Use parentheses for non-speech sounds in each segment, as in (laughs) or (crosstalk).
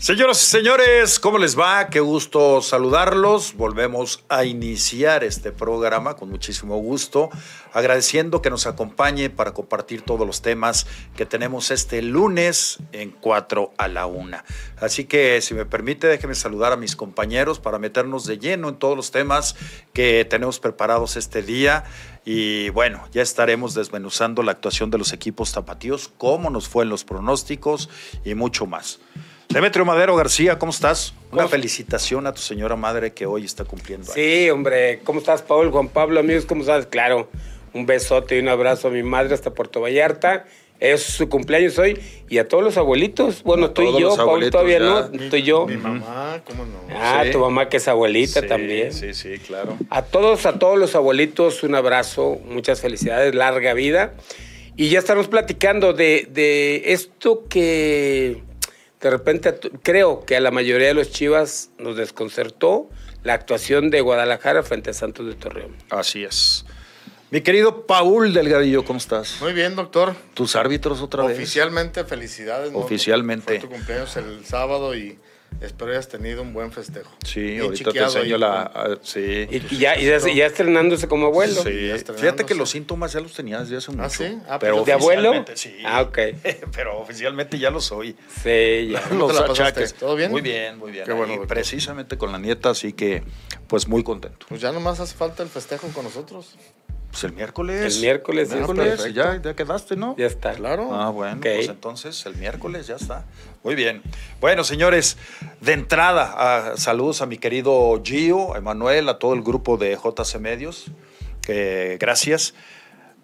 Señoras y señores, ¿cómo les va? Qué gusto saludarlos. Volvemos a iniciar este programa con muchísimo gusto, agradeciendo que nos acompañe para compartir todos los temas que tenemos este lunes en 4 a la 1. Así que, si me permite, déjeme saludar a mis compañeros para meternos de lleno en todos los temas que tenemos preparados este día. Y bueno, ya estaremos desmenuzando la actuación de los equipos tapatíos, cómo nos fue en los pronósticos y mucho más. Demetrio Madero García, ¿cómo estás? Una felicitación a tu señora madre que hoy está cumpliendo. Sí, hombre, ¿cómo estás, Paul? Juan Pablo, amigos, ¿cómo estás? Claro, un besote y un abrazo a mi madre hasta Puerto Vallarta. Es su cumpleaños hoy y a todos los abuelitos. Bueno, estoy yo, Paul todavía no, estoy yo. Mi mamá, ¿cómo no? Ah, tu mamá que es abuelita Sí, también. Sí, sí, claro. A todos, a todos los abuelitos, un abrazo, muchas felicidades, larga vida. Y ya estamos platicando de, de esto que de repente creo que a la mayoría de los chivas nos desconcertó la actuación de Guadalajara frente a Santos de Torreón. Así es. Mi querido Paul Delgadillo, ¿cómo estás? Muy bien, doctor. Tus árbitros otra vez. Oficialmente, felicidades. ¿no? Oficialmente. Fue tu cumpleaños el sábado y espero hayas tenido un buen festejo. Sí, Bien ahorita te enseño ahí, la. ah, sí. Y, y ya, y ya, ya estrenándose como abuelo. Sí, fíjate que los síntomas ya los tenías desde hace mucho. sí? Ah, pero pero ¿De abuelo? Sí. Ah, ok. (laughs) pero oficialmente ya lo soy. Sí, ya. (laughs) ¿Cómo te Los la achaques. ¿Todo bien? Muy bien, muy bien. Qué bueno, Ahí, doctor. precisamente con la nieta, así que, pues muy contento. Pues ya nomás hace falta el festejo con nosotros. Pues el miércoles. El miércoles, El ah, miércoles, ya, ya quedaste, ¿no? Ya está. Claro. Ah, bueno, pues entonces el miércoles ya está. Muy bien. Bueno, señores, de entrada, ah, saludos a mi querido Gio, a Emanuel, a todo el grupo de JC Medios. que gracias.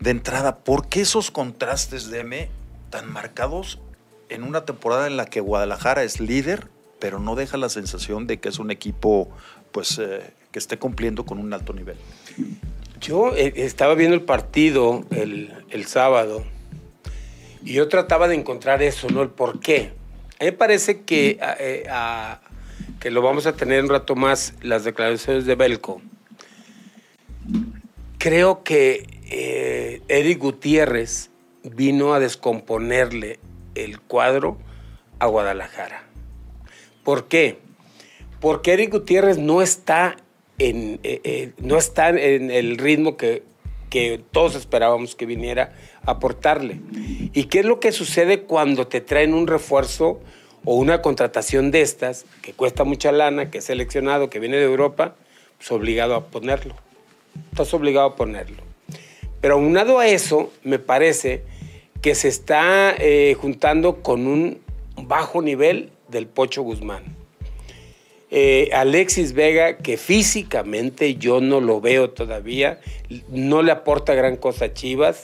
De entrada, ¿por qué esos contrastes de M tan marcados en una temporada en la que Guadalajara es líder, pero no deja la sensación de que es un equipo pues, eh, que esté cumpliendo con un alto nivel? Yo eh, estaba viendo el partido el, sábado y yo trataba de encontrar eso, ¿no? El por qué. A mí me parece que, eh, que lo vamos a tener un rato más, las declaraciones de Belco. Creo que eh, Eric Gutiérrez vino a descomponerle el cuadro a Guadalajara. ¿Por qué? Porque Eric Gutiérrez no está eh, eh, no está en el ritmo que, que todos esperábamos que viniera a aportarle. ¿Y qué es lo que sucede cuando te traen un refuerzo o una contratación de estas, que cuesta mucha lana, que es seleccionado, que viene de Europa? Pues obligado a ponerlo. Estás obligado a ponerlo. Pero aunado a eso, me parece que se está eh, juntando con un bajo nivel del Pocho Guzmán. Eh, Alexis Vega, que físicamente yo no lo veo todavía, no le aporta gran cosa a Chivas.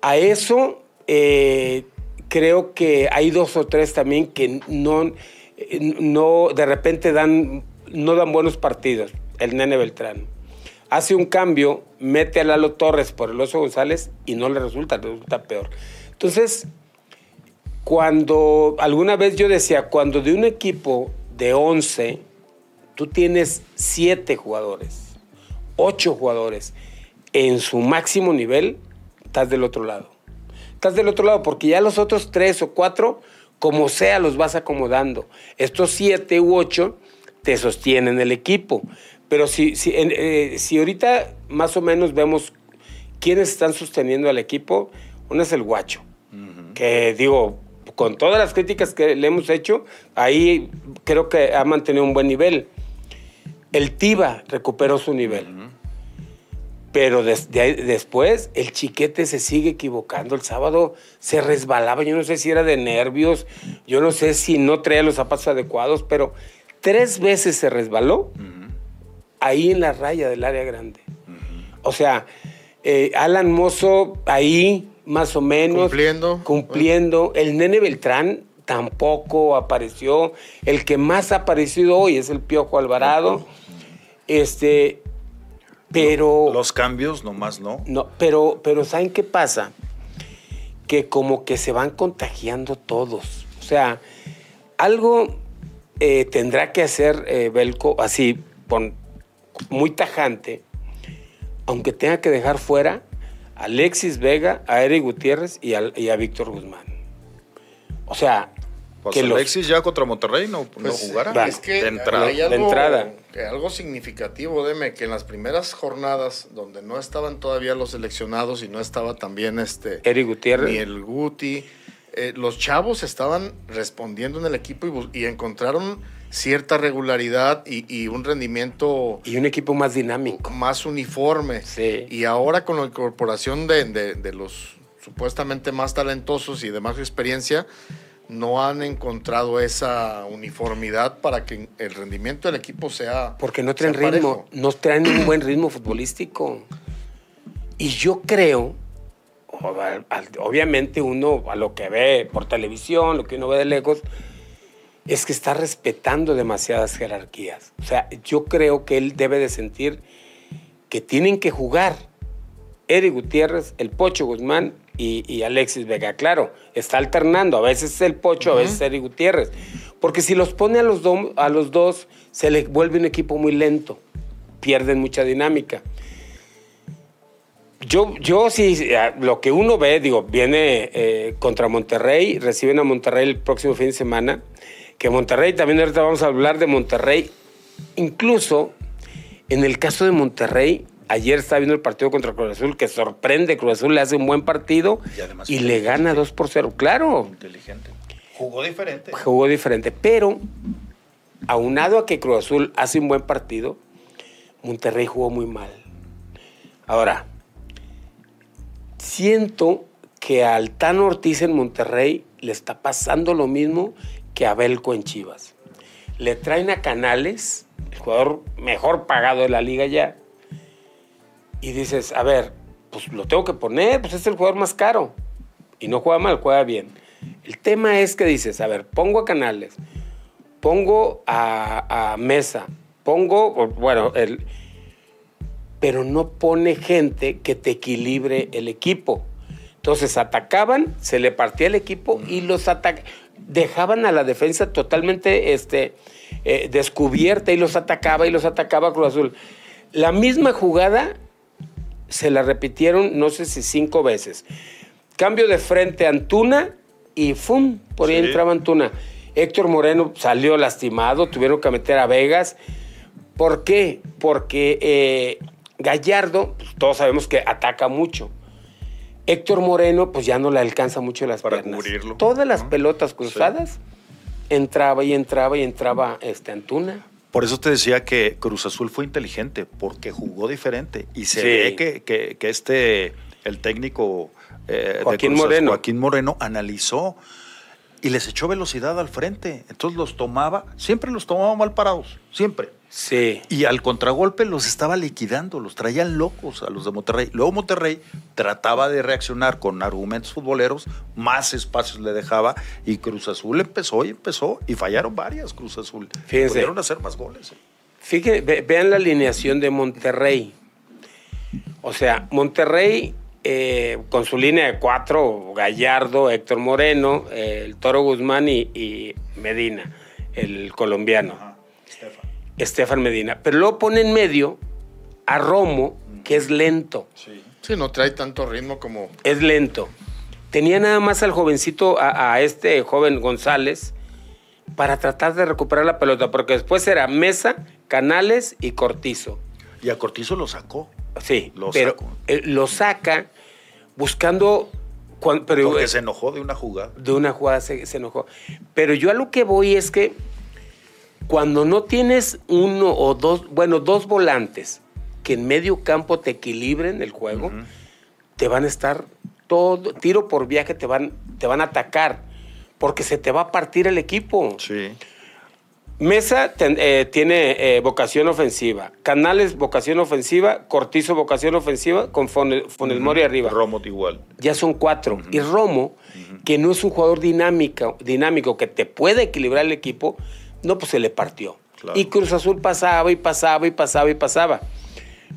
A eso eh, creo que hay dos o tres también que no, no de repente dan, no dan buenos partidos. El Nene Beltrán. Hace un cambio, mete a Lalo Torres por el Oso González y no le resulta, le resulta peor. Entonces, cuando alguna vez yo decía, cuando de un equipo de 11, tú tienes 7 jugadores, 8 jugadores en su máximo nivel, estás del otro lado. Estás del otro lado porque ya los otros 3 o 4, como sea, los vas acomodando. Estos 7 u 8 te sostienen el equipo. Pero si, si, eh, si ahorita más o menos vemos quiénes están sosteniendo al equipo, uno es el guacho que digo, con todas las críticas que le hemos hecho, ahí creo que ha mantenido un buen nivel. El Tiba recuperó su nivel. Pero des- de ahí- después el chiquete se sigue equivocando. El sábado se resbalaba. Yo no sé si era de nervios, yo no sé si no traía los zapatos adecuados, pero tres veces se resbaló ahí en la raya del área grande. O sea, eh, Alan Mozo ahí más o menos. Cumpliendo. Cumpliendo. El nene Beltrán tampoco apareció. El que más ha aparecido hoy es el Piojo Alvarado. Este, pero... Los cambios, nomás no. No, pero, pero ¿saben qué pasa? Que como que se van contagiando todos. O sea, algo eh, tendrá que hacer eh, Belco así, muy tajante, aunque tenga que dejar fuera a Alexis Vega, a Eric Gutiérrez y, a Víctor Guzmán. O sea, Pues que los- Alexis ya contra Monterrey no, no Pues, jugará. va. Es que de entrada. hay algo, De entrada. que algo significativo, deme, que en las primeras jornadas donde no estaban todavía los seleccionados y no estaba también este Eric Gutiérrez. ni el Guti, eh, los chavos estaban respondiendo en el equipo y encontraron cierta regularidad y, y un rendimiento Y un equipo más dinámico. más uniforme. Sí. Y ahora con la incorporación de, de- de los supuestamente más talentosos y de más experiencia, no han encontrado esa uniformidad para que el rendimiento del equipo sea. Porque no traen ritmo, no traen un buen ritmo futbolístico. Y yo creo, obviamente uno a lo que ve por televisión, lo que uno ve de lejos, es que está respetando demasiadas jerarquías. O sea, yo creo que él debe de sentir que tienen que jugar Eric Gutiérrez, el Pocho Guzmán y, y Alexis Vega. Claro, está alternando, a veces es el Pocho, a veces es Eric Gutiérrez. Porque si los pone a los, do- a los dos, se le vuelve un equipo muy lento, pierden mucha dinámica. Yo, yo sí, lo que uno ve, digo, viene eh, contra Monterrey, reciben a Monterrey el próximo fin de semana, que Monterrey, también ahorita vamos a hablar de Monterrey, incluso en el caso de Monterrey, ayer estaba viendo el partido contra Cruz Azul, que sorprende, Cruz Azul le hace un buen partido Y y le gana 2 por 0, claro, Inteligente. Jugó diferente. jugó diferente, pero aunado a que Cruz Azul hace un buen partido, Monterrey jugó muy mal. Ahora, siento que al Tan Ortiz en Monterrey le está pasando lo mismo que a Belco en Chivas. Le traen a Canales, el jugador mejor pagado de la liga ya, y dices, a ver, pues lo tengo que poner, pues es el jugador más caro. Y no juega mal, juega bien. El tema es que dices, a ver, pongo a Canales, pongo a, a Mesa, pongo, bueno, el, pero no pone gente que te equilibre el equipo. Entonces atacaban, se le partía el equipo y los atacaban. Dejaban a la defensa totalmente este, eh, descubierta y los atacaba y los atacaba Cruz Azul. La misma jugada se la repitieron, no sé si cinco veces. Cambio de frente a Antuna y ¡fum! Por ahí Sí. entraba Antuna. Héctor Moreno salió lastimado, tuvieron que meter a Vegas. ¿Por qué? Porque eh, Gallardo, pues, todos sabemos que ataca mucho. Héctor Moreno, pues ya no le alcanza mucho las Para piernas. cubrirlo. Todas las pelotas cruzadas, entraba y entraba y entraba este Antuna. Por eso te decía que Cruz Azul fue inteligente, porque jugó diferente. Y se Sí. ve que, que- que este, el técnico eh, de Joaquín Cruz Azul, Moreno. Joaquín Moreno, analizó y les echó velocidad al frente. Entonces los tomaba, siempre los tomaba mal parados, siempre. Sí. Y al contragolpe los estaba liquidando, los traían locos a los de Monterrey. Luego Monterrey trataba de reaccionar con argumentos futboleros, más espacios le dejaba y Cruz Azul empezó y empezó y fallaron varias Cruz Azul. Fíjense. Pudieron hacer más goles. Fíjense, ve- vean la alineación de Monterrey. O sea, Monterrey eh, con su línea de cuatro, Gallardo, Héctor Moreno, eh, el Toro Guzmán y, y Medina, el colombiano, Estefan Medina. Pero luego pone en medio a Romo, que es lento. Sí. Sí, no trae tanto ritmo como. Es lento. Tenía nada más al jovencito, a, a este joven González, para tratar de recuperar la pelota, porque después era Mesa, Canales y Cortizo. Y a Cortizo lo sacó. Sí, Lo pero eh, lo saca buscando. pero, Porque se enojó de una jugada. de una jugada se, se enojó. Pero yo a lo que voy es que cuando no tienes uno o dos, bueno, dos volantes que en medio campo te equilibren el juego, te van a estar todo, tiro por viaje, te van, te van a atacar, porque se te va a partir el equipo. Sí. Mesa ten- eh, tiene eh, vocación ofensiva, Canales vocación ofensiva, Cortizo vocación ofensiva, con Funes Mori arriba. Romo igual. Ya son cuatro. Y Romo, que no es un jugador dinámico, dinámico que te puede equilibrar el equipo, no, pues se le partió. Claro. Y Cruz Azul pasaba y pasaba y pasaba y pasaba.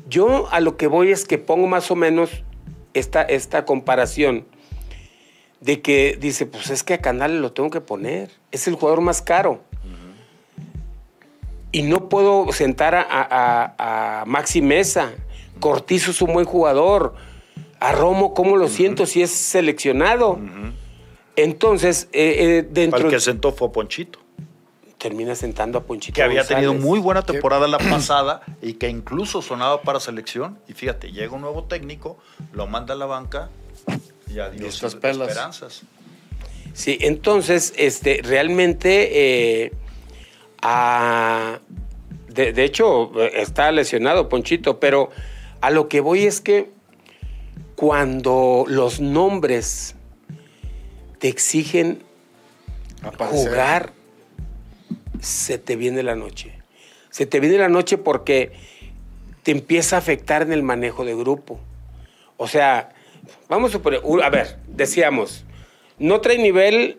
Yo a lo que voy es que pongo más o menos esta, esta comparación de que dice, pues es que a Canales lo tengo que poner. Es el jugador más caro. Y no puedo sentar a, a- a Maxi Mesa. Cortizo es un buen jugador. A Romo, ¿cómo lo siento si es seleccionado? Entonces, eh, eh, dentro... Al que sentó fue Ponchito. Termina sentando a Ponchito Que había González. tenido muy buena temporada la pasada y que incluso sonaba para selección. Y fíjate, llega un nuevo técnico, lo manda a la banca y adiós estas pelas. esperanzas. Sí, entonces, este, realmente, eh, a- de, de hecho, está lesionado Ponchito, pero a lo que voy es que cuando los nombres te exigen Aparecer. jugar, se te viene la noche. Se te viene la noche porque te empieza a afectar en el manejo de grupo. O sea, vamos a suponer, a ver, decíamos, no trae nivel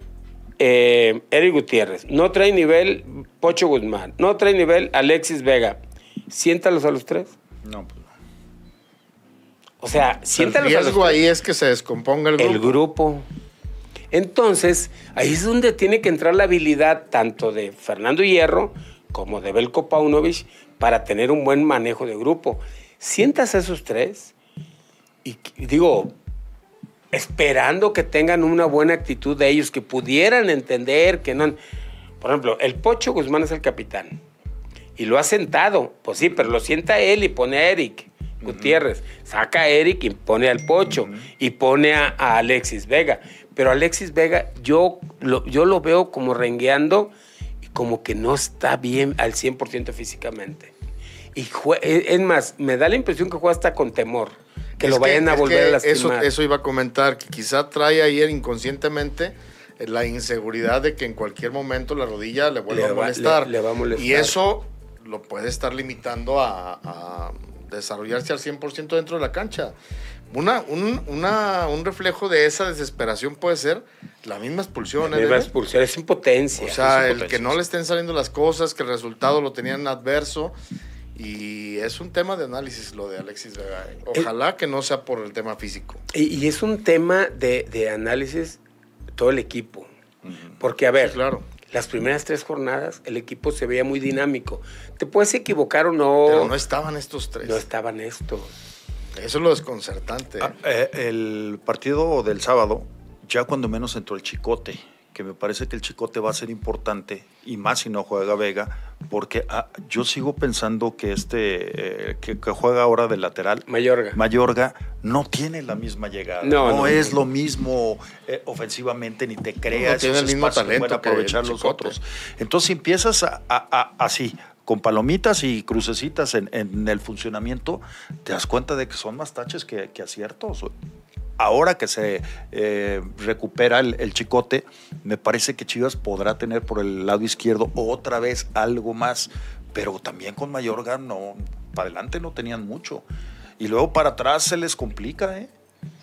eh, Eric Gutiérrez, no trae nivel Pocho Guzmán, no trae nivel Alexis Vega. Siéntalos a los tres. No, pues no. O sea, El siéntalos a los riesgo tres. ahí es que se descomponga el grupo. El grupo. Entonces, ahí es donde tiene que entrar la habilidad tanto de Fernando Hierro como de Belko Paunovic para tener un buen manejo de grupo. Sientas a esos tres y digo, esperando que tengan una buena actitud de ellos, que pudieran entender que no... Por ejemplo, el Pocho Guzmán es el capitán y lo ha sentado. Pues sí, pero lo sienta él y pone a Eric Gutiérrez. Saca a Eric y pone al Pocho y pone a, a Alexis Vega. Pero Alexis Vega, yo lo, yo lo veo como rengueando y como que no está bien al 100% físicamente. Y es es más, me da la impresión que juega hasta con temor. Que Es lo vayan a es volver que a lastimar. Eso, eso iba a comentar, que quizá trae ayer inconscientemente eh, la inseguridad de que en cualquier momento la rodilla le vuelva Le a molestar. le- le va a molestar. Y eso lo puede estar limitando a, a desarrollarse al 100% dentro de la cancha. Una, un, una- un reflejo de esa desesperación puede ser la misma expulsión. ¿eh, Le va a Nene? expulsar, es impotencia. O sea, el que no le estén saliendo las cosas, que el resultado lo tenían adverso. Y es un tema de análisis lo de Alexis Vega. ¿eh? Ojalá que no sea por el tema físico. Y, y es un tema de, de análisis todo el equipo. Porque, a ver, Sí, claro. las primeras tres jornadas el equipo se veía muy dinámico. Te puedes equivocar o no. Pero no estaban estos tres. no estaban estos. Eso es lo desconcertante. Ah, eh, el partido del sábado, ya cuando menos entró el Chicote, que me parece que el Chicote va a ser importante, y más si no juega Vega, porque ah, yo sigo pensando que este eh, que, que juega ahora de lateral, Mayorga. Mayorga, no tiene la misma llegada. No, No, no, es no. lo mismo eh, ofensivamente, ni te creas. No tiene el mismo espacios que pueden talento aprovechar los Chicote. otros. Entonces empiezas a, a- a- así, con palomitas y crucecitas en, en el funcionamiento, te das cuenta de que son más taches que, que aciertos. Ahora que se eh, recupera el, el chicote, me parece que Chivas podrá tener por el lado izquierdo otra vez algo más, pero también con Mayorga no, para adelante no tenían mucho. Y luego para atrás se les complica, ¿eh?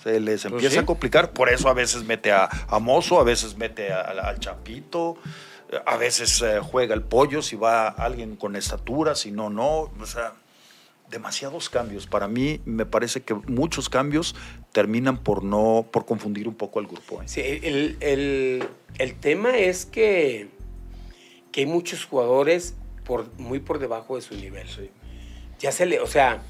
Se les Pues empieza sí. a complicar, por eso a veces mete a, a Mozo, a veces mete al Chapito, eh, a veces eh, juega el pollo si va alguien con estatura, si no, no. O sea, demasiados cambios. Para mí me parece que muchos cambios terminan por no, por confundir un poco al grupo. ¿eh? Sí, el, el- el tema es que, que hay muchos jugadores por, muy por debajo de su nivel. Ya se le, o sea,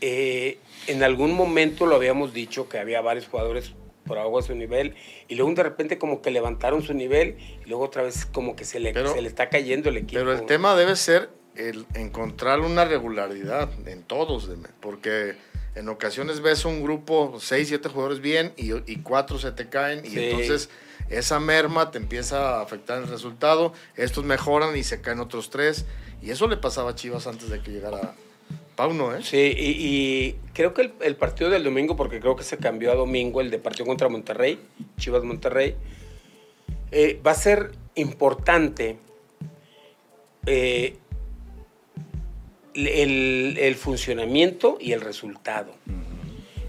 eh, en algún momento lo habíamos dicho que había varios jugadores por abajo de su nivel y luego de repente como que levantaron su nivel y luego otra vez como que se le, Pero- se le está cayendo el equipo. Pero el tema debe ser el encontrar una regularidad en todos, porque en ocasiones ves un grupo, seis, siete jugadores bien y, y cuatro se te caen y entonces esa merma te empieza a afectar el resultado, estos mejoran y se caen otros tres. Y eso le pasaba a Chivas antes de que llegara Pauno, ¿eh? Sí, y, y creo que el, el partido del domingo, porque creo que se cambió a domingo, el de partido contra Monterrey, Chivas Monterrey, eh, va a ser importante eh, el, el funcionamiento y el resultado.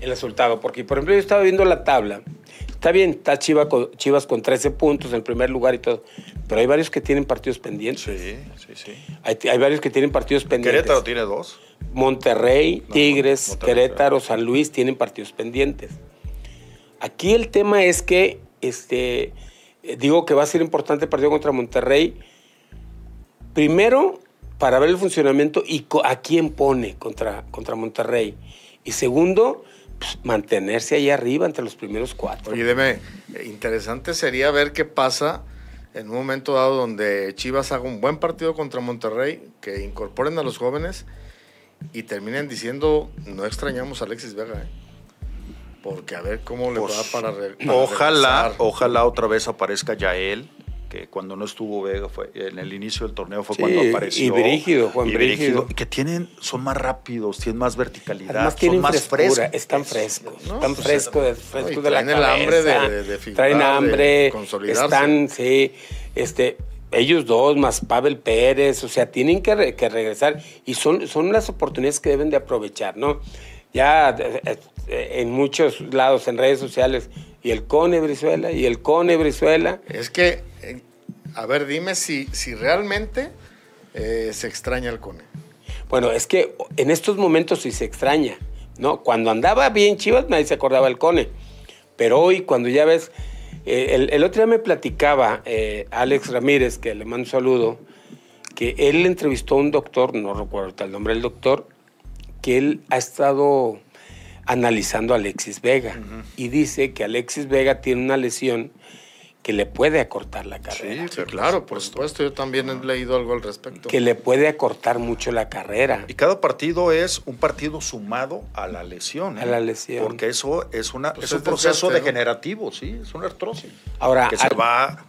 El resultado, porque por ejemplo yo estaba viendo la tabla, está bien, está Chivas con, Chivas con 13 puntos en primer lugar y todo, pero hay varios que tienen partidos pendientes. Sí, sí, sí. Hay, hay varios que tienen partidos pendientes. Querétaro tiene dos. Monterrey, No, Tigres, Monterrey, Querétaro, San Luis tienen partidos pendientes. Aquí el tema es que, este, eh, digo que va a ser importante el partido contra Monterrey. Primero, para ver el funcionamiento y a quién pone contra, contra Monterrey. Y segundo, pues, mantenerse ahí arriba entre los primeros cuatro. Oye, deme, interesante sería ver qué pasa en un momento dado donde Chivas haga un buen partido contra Monterrey, que incorporen a los jóvenes y terminen diciendo, no extrañamos a Alexis Vega. ¿eh? Porque a ver cómo le Pues, va para, re- para Ojalá, regresar. ojalá otra vez aparezca Yael, que cuando no estuvo Vega fue en el inicio del torneo fue Sí, cuando apareció. y Brígido, Juan y Brígido. que tienen, son más rápidos, tienen más verticalidad, Además son tienen más frescura, frescos. están frescos, No, están frescos, de, de la traen el hambre de- cabeza, de- de figurar, traen de hambre, consolidarse. están, sí, este, ellos dos más Pavel Pérez, o sea, tienen que, re- que regresar y son, son las oportunidades que deben de aprovechar, ¿no? Ya en muchos lados, en redes sociales, y el Cone Brizuela, y el Cone Brizuela, Es que, a ver, dime si, si realmente eh, se extraña el Cone. Bueno, es que en estos momentos sí se extraña, ¿no? Cuando andaba bien Chivas, nadie se acordaba del Cone. Pero hoy, cuando ya ves. eh, el, el otro día me platicaba eh, Alex Ramírez, que le mando un saludo, que él entrevistó a un doctor, no recuerdo el nombre del doctor, que él ha estado analizando a Alexis Vega y dice que Alexis Vega tiene una lesión que le puede acortar la carrera. Sí, claro, por supuesto. Yo también he leído algo al respecto. Que le puede acortar mucho la carrera. Y cada partido es un partido sumado a la lesión. ¿eh? A la lesión. Porque eso es, una, Pues es un es proceso desgaste, ¿no? degenerativo, sí, es una artrosis. Ahora, que se al- va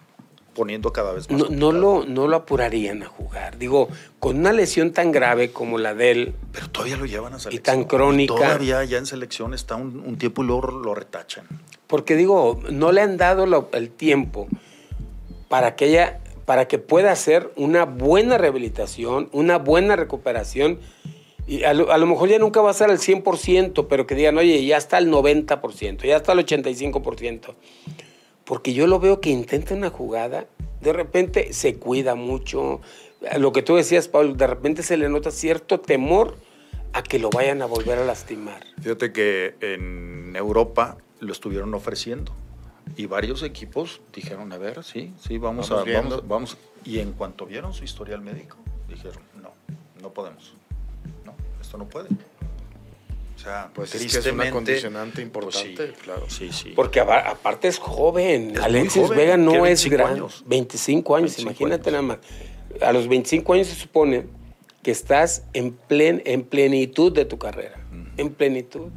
poniendo cada vez más. no, no, lo, no lo apurarían a jugar. Digo, con una lesión tan grave como la de él, Pero todavía lo llevan a selección. tan crónica. Todavía ya en selección está un, un tiempo y luego lo retachan. porque digo, no le han dado lo- el tiempo para que ella, para que pueda hacer una buena rehabilitación, una buena recuperación. Y a lo, a lo mejor ya nunca va a ser al 100%, pero que digan, oye, ya está al 90%, ya está al 85%. Porque yo lo veo que intenta una jugada, de repente se cuida mucho. Lo que tú decías, Pablo, de repente se le nota cierto temor a que lo vayan a volver a lastimar. Fíjate que en Europa lo estuvieron ofreciendo y varios equipos dijeron, a ver, sí, sí, vamos, Vamos a, viendo. vamos, vamos. Y en cuanto vieron su historial médico, dijeron, no, no podemos. No, esto no puede. O sea, Pues es que es una tristemente, condicionante pues sí, importante, claro. Sí, sí. Porque aparte es joven. Es Alexis joven, Vega no es 25 gran. años. 25 años, 25 imagínate años. nada más. A los 25 años se supone que estás en, plen, en plenitud de tu carrera. En plenitud.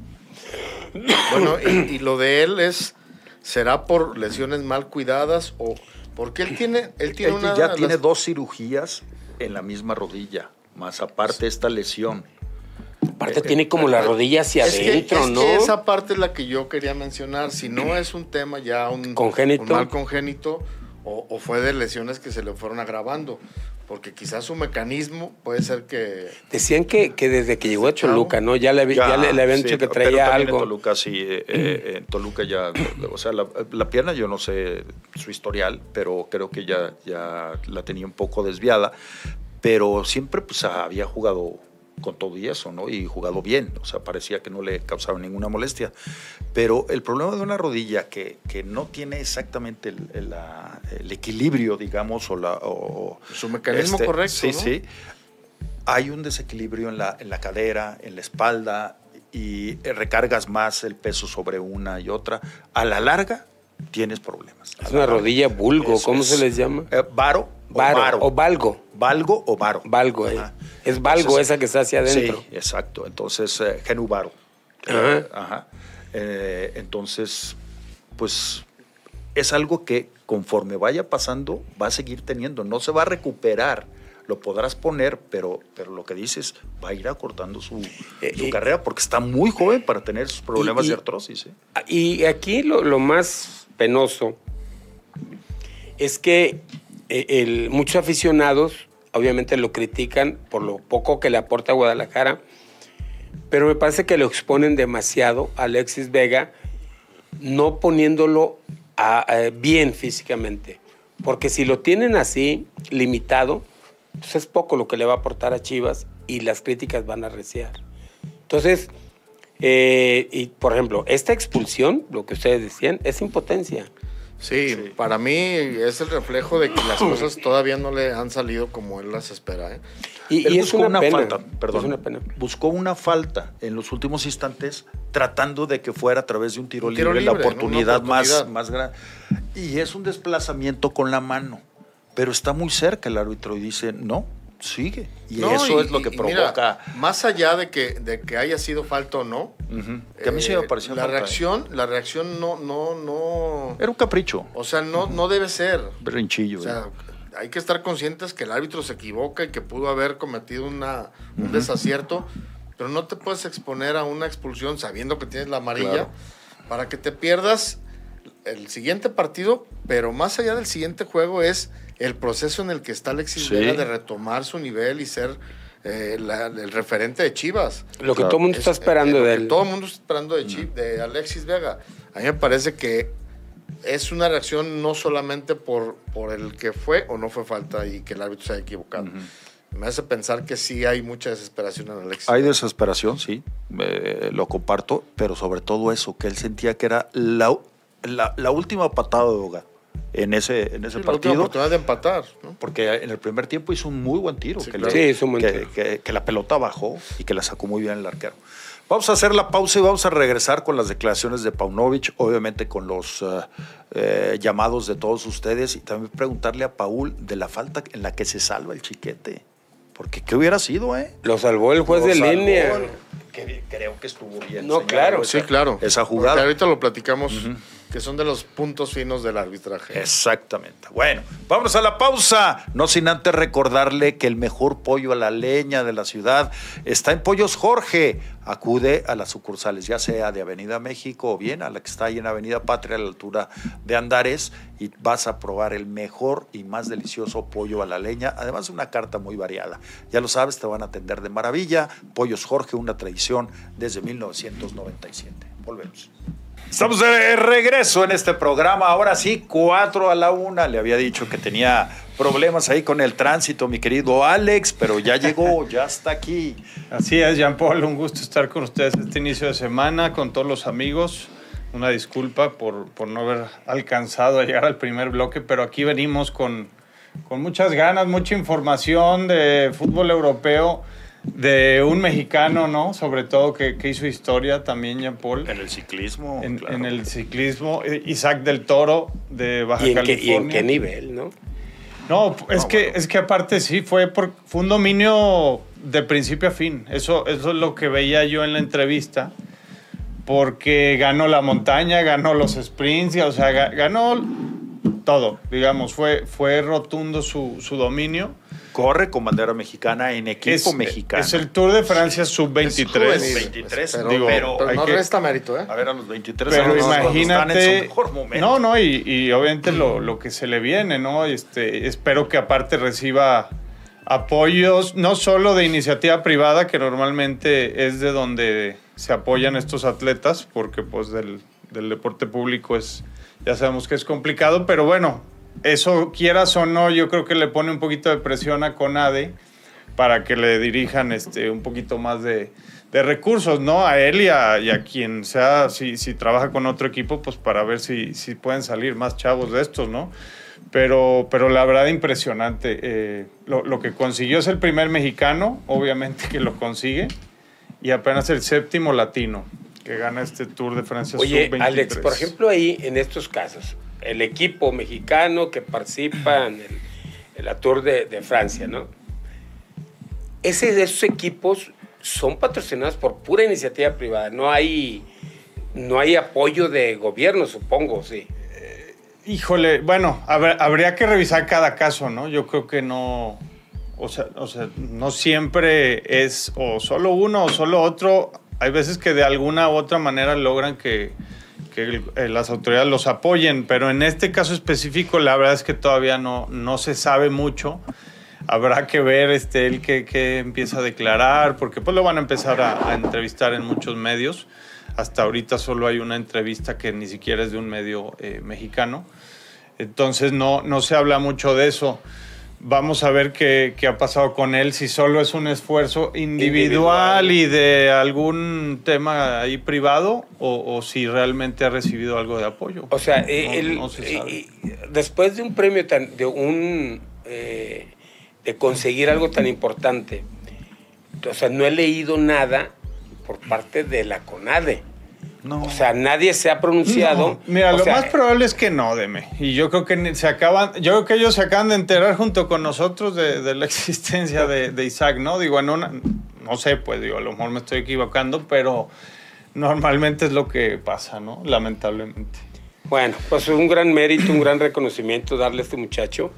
Bueno, y, y lo de él es, ¿será por lesiones mal cuidadas o porque él tiene, él tiene Él una ya tiene las- dos cirugías en la misma rodilla, más aparte esta lesión. Aparte tiene como la rodilla hacia es que- adentro, es ¿no? que esa parte es la que yo quería mencionar. Si no es un tema ya un Congénito. un mal congénito o, o fue de lesiones que se le fueron agravando, porque quizás su mecanismo puede ser que Decían que, que desde que llegó a. Toluca, ¿no? Ya le, ya le, le habían sí, dicho que traía algo. En Toluca sí, eh, eh, en Toluca ya, o sea, la, la pierna yo no sé su historial, pero creo que ya, ya la tenía un poco desviada, pero siempre pues había jugado con todo y eso, ¿no? Y jugado bien, o sea, parecía que no le causaba ninguna molestia. Pero el problema de una rodilla que, que no tiene exactamente el, el- la- el equilibrio, digamos, o la... o- Su mecanismo este, correcto, Sí, ¿no? sí hay un desequilibrio en la, en la cadera, en la espalda, y eh, recargas más el peso sobre una y otra. A la larga, tienes problemas. A Es una larga. rodilla vulgo, Es- ¿cómo es, se les llama? eh, varo, Varo, o varo. o valgo. Valgo o varo. Valgo, eh. Es valgo Entonces, esa que está hacia adentro. Sí, exacto. Entonces, eh, genuvaro. Ajá. Eh, ajá. Eh, entonces, pues es algo que conforme vaya pasando va a seguir teniendo, no se va a recuperar. Lo podrás poner, pero, pero lo que dices va a ir acortando su, Eh, su carrera porque está muy joven para tener sus problemas y- de artrosis. ¿eh? Y aquí lo, lo más penoso es que el- muchos aficionados obviamente lo critican por lo poco que le aporta a Guadalajara, pero me parece que lo exponen demasiado a Alexis Vega, no poniéndolo a- bien físicamente. Porque si lo tienen así, limitado, pues es poco lo que le va a aportar a Chivas y las críticas van a reciar. Entonces, eh, y por ejemplo, esta expulsión, lo que ustedes decían, es impotencia. Sí, para mí es el reflejo de que las cosas todavía no le han salido como él las espera. ¿eh? Y, Él buscó una, falta, perdón, buscó una falta en los últimos instantes tratando de que fuera a través de un tiro, libre, la oportunidad, Más, más grande. Y es un desplazamiento con la mano, pero está muy cerca el árbitro y dice, no, sigue. Y eso es lo que provoca. más allá de que, de que haya sido falta o no, que a mí sí me eh, pareció la ¿eh? reacción, la reacción no, no, no. Era un capricho. O sea, no, no debe ser. Berrinchillo. O sea, hay que estar conscientes que el árbitro se equivoca y que pudo haber cometido una, un desacierto, pero no te puedes exponer a una expulsión sabiendo que tienes la amarilla para que te pierdas el siguiente partido, pero más allá del siguiente juego es el proceso en el que está Alexis Vega de retomar su nivel y ser eh, el referente de Chivas. Lo que todo el mundo está esperando de él. Todo el mundo está esperando de, de Alexis Vega. A mí me parece que es una reacción no solamente por, por el que fue o no fue falta y que el árbitro se haya equivocado. Me hace pensar que sí hay mucha desesperación en Alexis. Hay desesperación, sí, lo comparto, pero sobre todo eso, que él sentía que era la, la, última patada de Boga en ese, en ese partido. La oportunidad de empatar. Porque en el primer tiempo hizo un muy buen tiro. que, que, que, la pelota bajó y que la sacó muy bien el arquero. Vamos a hacer la pausa y vamos a regresar con las declaraciones de Paunovic, obviamente con los eh, eh, llamados de todos ustedes y también preguntarle a Paul de la falta en la que se salva el chiquete. Porque ¿qué hubiera sido, eh? Lo salvó el juez de línea. Que creo que estuvo bien. No, claro. Sí, claro. Esa jugada. ahorita lo platicamos que son de los puntos finos del arbitraje. Exactamente. Bueno, vamos a la pausa. No sin antes recordarle que el mejor pollo a la leña de la ciudad está en Pollos Jorge. Acude a las sucursales, ya sea de Avenida México o bien a la que está ahí en Avenida Patria a la altura de Andares y vas a probar el mejor y más delicioso pollo a la leña, además de una carta muy variada. Ya lo sabes, te van a atender de maravilla. Pollos Jorge, una tradición desde 1997. Volvemos. Estamos de regreso en este programa. Ahora sí, cuatro a la una. Le había dicho que tenía problemas ahí con el tránsito, mi querido Alex, pero ya llegó, ya está aquí. Así es, Jean Paul, un gusto estar con ustedes este inicio de semana, con todos los amigos. Una disculpa por, por no haber alcanzado a llegar al primer bloque, pero aquí venimos con, con muchas ganas, mucha información de fútbol europeo de un mexicano, ¿no? Sobre todo que, hizo historia también, Jean Paul. En el ciclismo. En, el ciclismo. Eh, Isaac del Toro de Baja ¿Y California. ¿Y en qué nivel, no? No, es, que, es que aparte sí, fue, por, fue un dominio de principio a fin. Eso, eso es lo que veía yo en la entrevista. Porque ganó la montaña, ganó los sprints, o sea, ganó todo, digamos. Fue, fue rotundo su, su dominio corre con bandera mexicana en equipo mexicano. Es el Tour de Francia sub-23. 23, pero, digo, pero, no resta mérito, ¿eh? A ver, a los 23 pero imagínate, en su mejor momento. No, no, y, y obviamente lo, lo, que se le viene, ¿no? Este, espero que aparte reciba apoyos, no solo de iniciativa privada, que normalmente es de donde se apoyan estos atletas, porque pues del, del deporte público es, ya sabemos que es complicado, pero bueno, eso quieras o no, yo creo que le pone un poquito de presión a CONADE para que le dirijan este, un poquito más de, recursos, ¿no? A él y a, quien sea, si, si, trabaja con otro equipo, pues para ver si, si pueden salir más chavos de estos, ¿no? Pero, pero la verdad impresionante. Eh, lo, que consiguió es el primer mexicano, obviamente que lo consigue, y apenas el séptimo latino que gana este Tour de Francia. Oye, Alex, por ejemplo, ahí en estos casos, el equipo mexicano que participa en, el, la Tour de, Francia, ¿no? Ese, de esos equipos son patrocinados por pura iniciativa privada. No hay, no hay apoyo de gobierno, supongo, sí. Eh, híjole, bueno, habría que revisar cada caso, ¿no? Yo creo que no, o sea, o sea, no siempre es o solo uno o solo otro. Hay veces que de alguna u otra manera logran que, que eh, las autoridades los apoyen, pero en este caso específico la verdad es que todavía no, no se sabe mucho. Habrá que ver este, él que, empieza a declarar, porque pues lo van a empezar a, entrevistar en muchos medios. Hasta ahorita solo hay una entrevista que ni siquiera es de un medio eh, mexicano. Entonces no, no se habla mucho de eso. Vamos a ver qué, ha pasado con él, si solo es un esfuerzo individual, y de algún tema ahí privado o, si realmente ha recibido algo de apoyo. O sea, después de un premio tan, de un eh, de conseguir algo tan importante, o sea, no he leído nada por parte de la CONADE. O sea, nadie se ha pronunciado. Mira, lo más probable es que no, deme. Y yo creo que se acaban, yo creo que ellos se acaban de enterar junto con nosotros de, la (laughs) existencia de, Isaac, ¿no? Digo, en una, no sé, pues digo, a lo mejor me estoy equivocando, pero normalmente es lo que pasa, ¿no? Lamentablemente. Bueno, pues un gran mérito, un gran reconocimiento darle a este muchacho,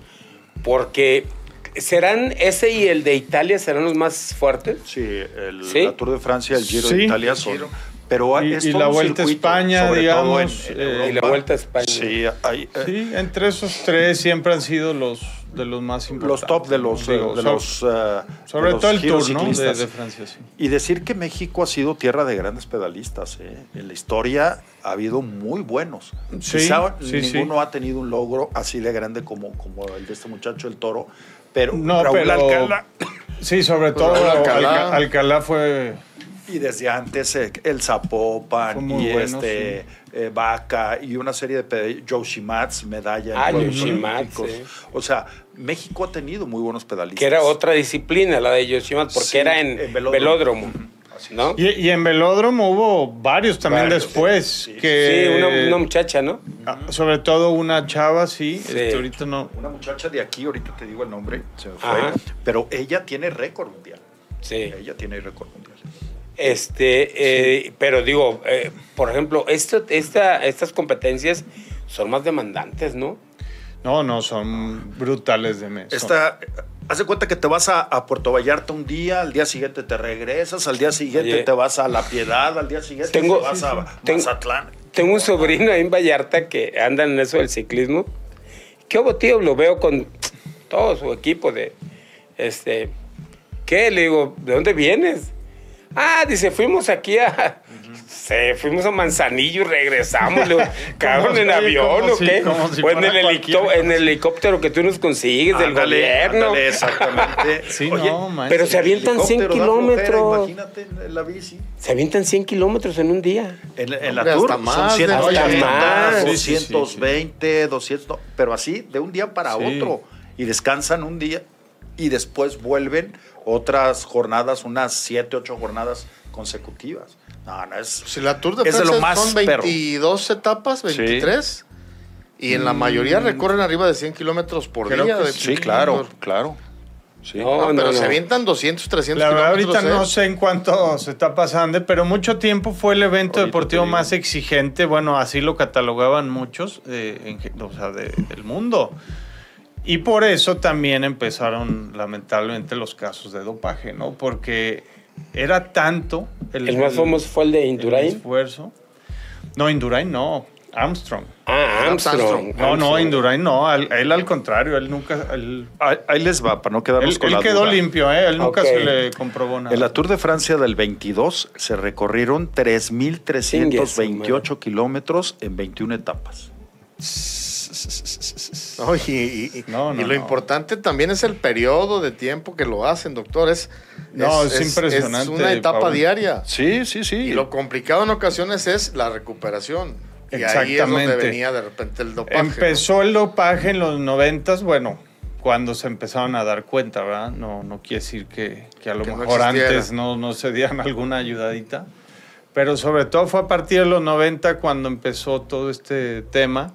porque ¿Serán ese y el de Italia serán los más fuertes? Sí, el Tour de Francia, el Giro de Italia son, pero y, la Vuelta a España, digamos. Eh, y la Vuelta a España. Sí, eh, sí, entre esos tres siempre han sido los de los más importantes. Los top de los. de los eh, sobre todo el Tour, ¿no? De, Francia, sí. Y decir que México ha sido tierra de grandes pedalistas. En la historia ha habido muy buenos. Sí, Quizá ninguno ha tenido un logro así de grande como, como el de este muchacho, el Toro. Pero no, Raúl Alcalá. Sí, sobre (laughs) todo Alcalá. Alcalá fue y desde antes eh, el Zapopan y este eh, Vaca y una serie de Yoshimatsu, medalla ah, Yoshimatsu, O sea, México ha tenido muy buenos pedalistas. Que era otra disciplina, la de Yoshimatsu, porque era en, velódromo. ¿No? Y, en velódromo hubo varios también después. Sí, que, una, muchacha, ¿no? Ah, sobre todo una chava, sí. Este, ahorita no. Una muchacha de aquí, ahorita te digo el nombre, se fue. Pero ella tiene récord mundial. Sí. Ella tiene récord mundial. Este, eh, pero digo, eh, por ejemplo, esto, esta, estas competencias son más demandantes, ¿no? No, no, son brutales de mes. Esta, haz de cuenta que te vas a, Puerto Vallarta un día, al día siguiente te regresas, al día siguiente te vas a La Piedad, al día siguiente te vas a Mazatlán. Tengo un sobrino ahí en Vallarta que anda en eso del ciclismo. ¿Qué hubo, tío? Lo veo con todo su equipo de, este, ¿qué? Le digo, ¿de dónde vienes? Ah, dice, fuimos aquí a. (laughs) Se, fuimos a Manzanillo y regresamos, (laughs) cabrón, en avión o qué. o en el, en el, helicóptero que tú nos consigues del gobierno. exactamente. (laughs) sí, no, pero se avientan 100 kilómetros. imagínate en la bici. Se avientan 100 kilómetros en un día. En, la tour más, son 100, hasta más. 220, 200, pero así, de un día para otro. Y descansan un día y después vuelven otras jornadas, unas 7, 8 jornadas consecutivas. No, no es. Si la Tour de Francia son 22 etapas, 23. Y en la mayoría mm. recorren arriba de 100 kilómetros por día. sí, claro, claro. No, pero se avientan 200, 300 la verdad, ahorita no ¿eh? sé en cuánto se está pasando, pero mucho tiempo fue el evento deportivo más exigente. Bueno, así lo catalogaban muchos eh, o sea, del mundo. Y por eso también empezaron lamentablemente los casos de dopaje, ¿no? Porque era tanto... El, más famoso fue el de Indurain. esfuerzo. No, Indurain no. Armstrong. Ah, Armstrong. No, no, Indurain no. Él, al contrario, él nunca. Ahí les va, para no quedarnos con él quedó limpio, ¿eh? Él nunca se le comprobó nada. En la Tour de Francia del 22 se recorrieron 3.328 kilómetros en 21 etapas y, (laughs) lo importante también es el periodo de tiempo que lo hacen, doctor. Es, no, es, impresionante. Es una etapa diaria. Sí, sí, sí. Y lo complicado en ocasiones es la recuperación. Y ahí es donde venía de repente el dopaje. Empezó el dopaje en los noventas, bueno, cuando se empezaron a dar cuenta, ¿verdad? No, no quiere decir que, a lo mejor antes no, no se dieran (laughs) alguna ayudadita. Pero sobre todo fue a partir de los 90 cuando empezó todo este tema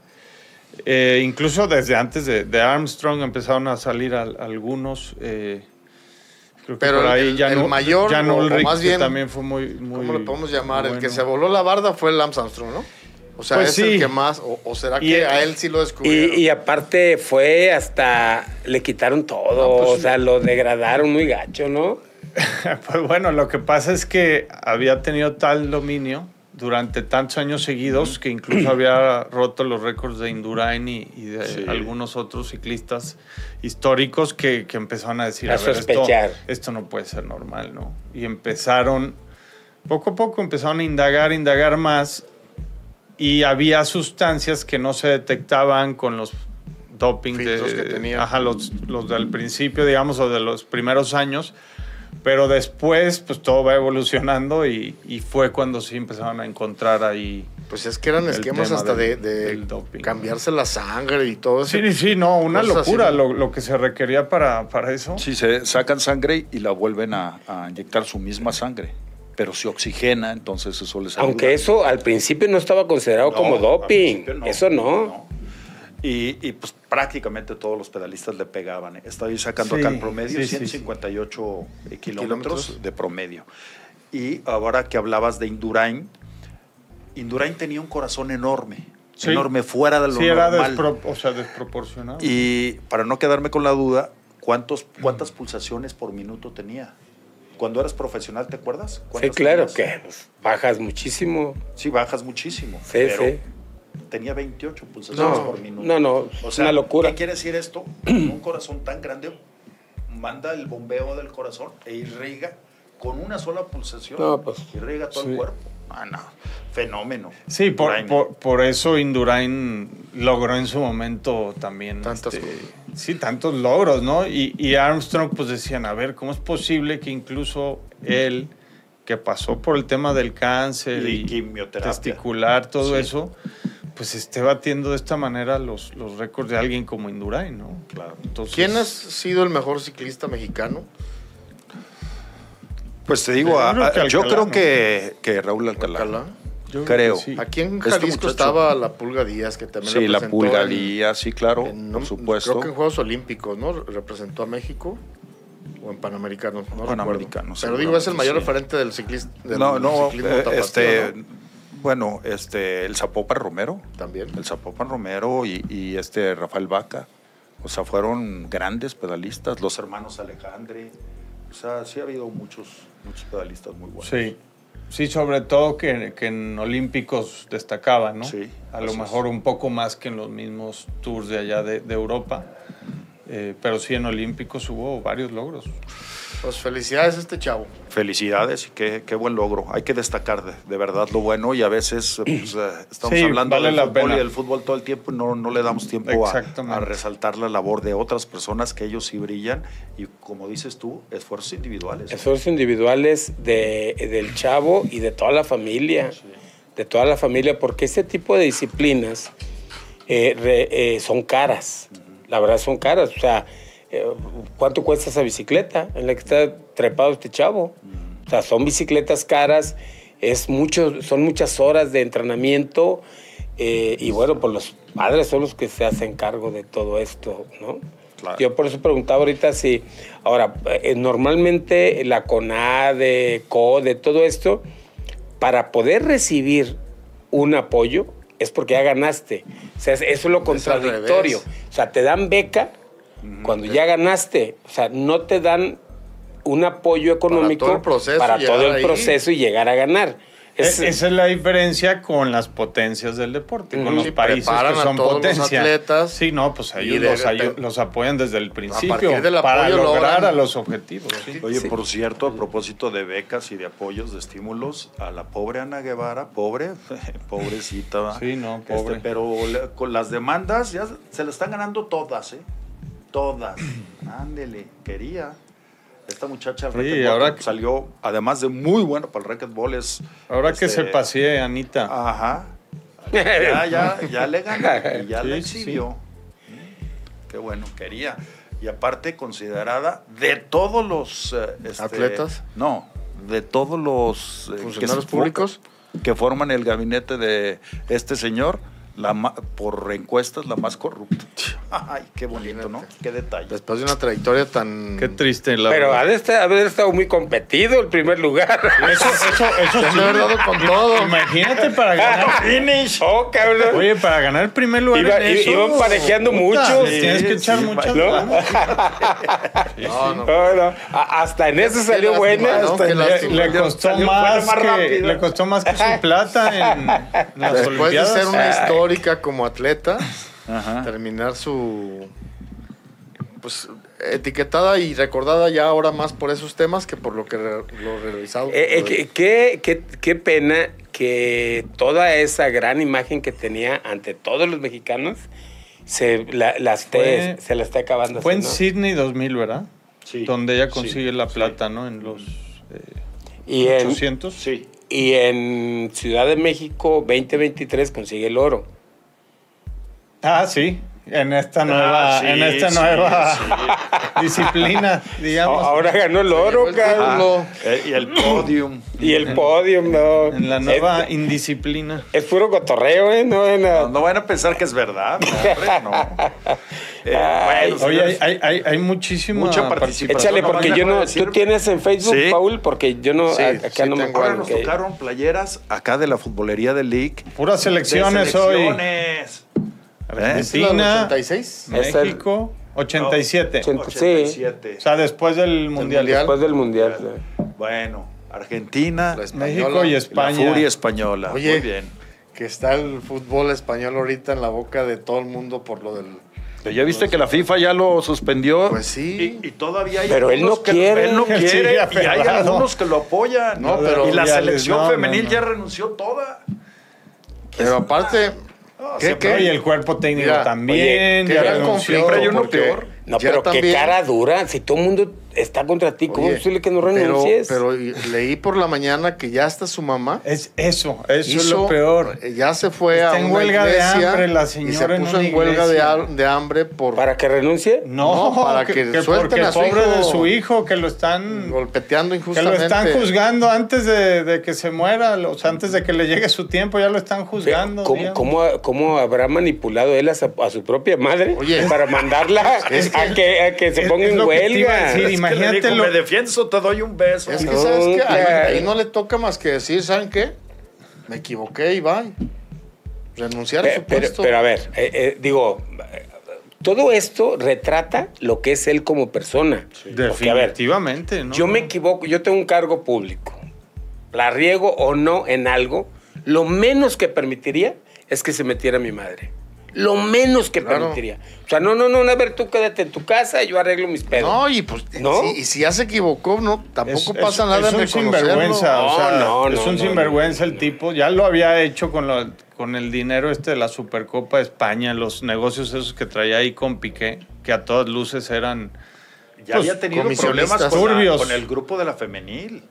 eh, incluso desde antes de, Armstrong empezaron a salir algunos. Eh, creo que Pero por ahí ya el mayor, ya no, más bien, también fue muy, muy ¿Cómo le podemos llamar? El que se voló la barda fue el Armstrong, ¿no? O sea, pues es el que más, o, será que a él sí lo descubrieron. Y, aparte fue hasta, le quitaron todo, pues o sea, lo degradaron muy gacho, ¿no? (laughs) pues bueno, lo que pasa es que había tenido tal dominio durante tantos años seguidos que incluso había roto los récords de Indurain y, de algunos otros ciclistas históricos que, que empezaron a decir, a, ver, esto, esto, no puede ser normal, ¿no? Y empezaron, poco a poco empezaron a indagar, indagar más y había sustancias que no se detectaban con los doping de, que Ajá, los, los del principio, digamos, o de los primeros años. Pero después, pues todo va evolucionando y, y fue cuando sí empezaron a encontrar ahí pues es que eran esquemas hasta de, cambiarse la sangre y todo eso. Sí, sí, no, una locura lo, que se requería para, para eso. Sí, se sacan sangre y la vuelven a, inyectar su misma sangre pero se oxigena, entonces eso les ayuda. Aunque eso al principio no estaba considerado como doping, eso no. Y, pues prácticamente todos los pedalistas le pegaban. Estoy sacando acá el promedio, 158 kilómetros, kilómetros de promedio. Y ahora que hablabas de Indurain, Indurain tenía un corazón enorme. Enorme, fuera de lo sí, normal. era o sea, desproporcionado. Y para no quedarme con la duda, ¿cuántos, ¿cuántas pulsaciones por minuto tenía? Cuando eras profesional, ¿te acuerdas? Sí, claro, que bajas muchísimo. Sí, bajas muchísimo. Sí, sí. Tenía 28 pulsaciones por minuto. No, no, o sea, una locura. ¿Qué quiere decir esto? (clears throat) un corazón tan grande manda el bombeo del corazón e irriga con una sola pulsación. No, pues, irriga todo el cuerpo. Ah, no fenómeno. Sí, por, eso Indurain logró en su momento también. Tantos, este, sí, tantos logros, ¿no? Y, Armstrong, pues decían, a ver, ¿cómo es posible que incluso él, que pasó por el tema del cáncer y, testicular, todo eso, pues esté batiendo de esta manera los, los récords de alguien como Indurain, ¿no? Claro. ¿Quién ha sido el mejor ciclista mexicano? Pues te digo, yo creo que, que, Raúl Alcalá creo. Aquí en este Jalisco estaba la Pulga Díaz, que también Sí, la Pulga Díaz, sí, claro, por supuesto. Creo que en Juegos Olímpicos, ¿no? Representó a México. O en Panamericanos, no Panamericanos. Pero digo, es el mayor referente del, ciclismo. no, no, eh, este, bueno, este, el Zapopan Romero. También. El Zapopan Romero y, y este Rafael Vaca. O sea, fueron grandes pedalistas, los hermanos Alejandre. O sea, sí ha habido muchos, muchos pedalistas muy buenos. Sí. Sí, sobre todo que, en Olímpicos destacaban, ¿no? Sí. A lo mejor un poco más que en los mismos tours de allá de, Europa. Eh, pero sí, en Olímpicos hubo varios logros. Pues felicidades a este chavo. Felicidades y qué, qué buen logro. Hay que destacar de, verdad lo bueno y a veces pues, eh, estamos hablando del fútbol y del fútbol todo el tiempo y no, no le damos tiempo a, a, resaltar la labor de otras personas que ellos sí brillan y como dices tú, esfuerzos individuales. Esfuerzos individuales de, del chavo y de toda la familia. De toda la familia, porque este tipo de disciplinas eh, eh, son caras. La verdad son caras. O sea, ¿cuánto cuesta esa bicicleta en la que está trepado este chavo? O sea, son bicicletas caras, es mucho, son muchas horas de entrenamiento eh, y bueno, pues los padres son los que se hacen cargo de todo esto, ¿no? Yo por eso preguntaba ahorita si, ahora, eh, normalmente la CONADE, CODE, todo esto, para poder recibir un apoyo es porque ya ganaste. O sea, eso es lo contradictorio. O sea, te dan beca, cuando ya ganaste, o sea, no te dan un apoyo económico para todo el proceso, y llegar a ganar. E-, esa es la diferencia con las potencias del deporte, con los países que son potencia. atletas sí, no, pues ellos los, apoyan desde el principio para lograr a los objetivos. Oye, por cierto, a propósito de becas y de apoyos, de estímulos, a la pobre Ana Guevara, pobre, (laughs) pobrecita. Sí, no, este, pobre. pero con las demandas ya se la están ganando todas, ¿eh? Todas. (clears throat) Ándele, quería. Esta muchacha sí, ahora salió, además de muy bueno para el racquetball, es... Ahora que se este, pasee, Anita. Ajá. (laughs) Ya, ya, ya le ganó y ya le exhibió. Mm, qué bueno, quería. Y aparte considerada de todos los... Eh, este, ¿Atletas? No, de todos los... Eh, ¿Funcionarios públicos? Que forman el gabinete de este señor la por encuestas la más corrupta. (laughs) Ay, qué bonito, ¿no? Qué detalle. Después de una trayectoria tan. Qué triste. La Pero ha de haber estado muy competido el primer lugar. (laughs) Eso, eso, eso sí. haber dado con todo. Imagínate para ganar (laughs) finish. Oh, cabrón. Oye, para ganar el primer lugar. Iba, en eso, iban parejeando muchos. tienes que echar sí, muchas ¿no? no, no. Hasta en eso salió buena. le, costó más que, le costó más que su plata en las Después de ser una historia como atleta, terminar su pues etiquetada y recordada ya ahora más por esos temas que por lo que lo realizado. Eh, eh, qué, qué, qué, pena que toda esa gran imagen que tenía ante todos los mexicanos se la, las Fue- se la está acabando. Fue en ¿no? Sydney 2000, ¿verdad? Sí. Donde ella Sí, consigue la sí. plata, ¿no? En los y, en, 800. Sí. y en Ciudad de México 2023 consigue el oro. Ah, sí. En esta nueva, Ah, sí, en esta sí, nueva sí. disciplina, digamos. Ahora ganó el oro, cabrón. título. Eh, y el podium. Y el podio, no. En la nueva Es, indisciplina. es puro cotorreo, ¿eh? No, en la- No, no van a pensar que es verdad, hombre, no. (laughs) Eh, Ay, bueno, Oye, hay, señores, hay, hay, hay muchísima Mucha participación. Échale, porque yo no. ¿Tú tienes en Facebook, Sí. Paul? Porque yo no. Acá sí no me tengo. Ahora acuerdo. nos tocaron playeras acá de la futbolería de League. Puras De selecciones hoy. ¿Eh? ¿Es la Argentina, 86? Es el- México, 87. Ochenta- 87. O sea, después del mundial. Mundial. Después del mundial. sí. Bueno, Argentina, La española. México y la España. furia española. Oye. Muy bien. Que está el fútbol español ahorita en la boca de todo el mundo por lo del... Pero ya viste que la FIFA ya lo suspendió. Pues sí. Y, y todavía hay Pero él no que quiere. él no quiere sigue y hay algunos que lo apoyan. No, pero- y la selección no, no, femenil no. ya renunció toda. Pero aparte... ¿Qué, siempre qué? Oye, el cuerpo técnico Mira, también. oye, ya qué gran conflicto, Siempre hay uno porque peor. No, ya pero qué también- cara dura. Si todo el mundo está contra ti, ¿cómo Oye, es posible que no pero- renuncies? Pero, y- leí por la mañana que ya hasta su mamá Es eso, eso es lo peor. Ya se fue Está a en una huelga de hambre la y se señora en puso una en huelga de, hambre por ¿Para que renuncie? No, No, para que suelten porque a su pobre hijo. de su hijo, que lo están, golpeteando que lo injustamente. están juzgando antes de, de que se muera, o sea, antes de que le llegue su tiempo, ya lo están juzgando. ¿Cómo, cómo- cómo habrá manipulado él a su, a su propia madre Oye. para mandarla Es que- a, que, a que se ponga es en que huelga? Que le lo- me defiendes o te doy un beso. Es que, ¿sabes qué? Ahí, no le toca más que decir, ¿saben qué? Me equivoqué y bye. Renunciar a su pero, puesto. pero a ver, eh, eh, digo, todo esto retrata lo que es él como persona. Porque, a ver, Definitivamente, ¿no? yo me equivoco, yo tengo un cargo público, la riego o no en algo, lo menos que permitiría es que se metiera mi madre. Lo menos que Claro. permitiría. O sea, no, no, no, a ver, tú quédate en tu casa y yo arreglo mis pedos. No, y pues, ¿No? sí, y si ya se equivocó, no, tampoco Es- pasa es- nada es en un sinvergüenza, o sea, no, es un no, sinvergüenza no, el tipo. Ya lo había hecho con, lo- con el dinero este de la Supercopa de España, los negocios esos que traía ahí con Piqué, que a todas luces eran... Ya Pues, había tenido problemas con, la- con el grupo de la femenil.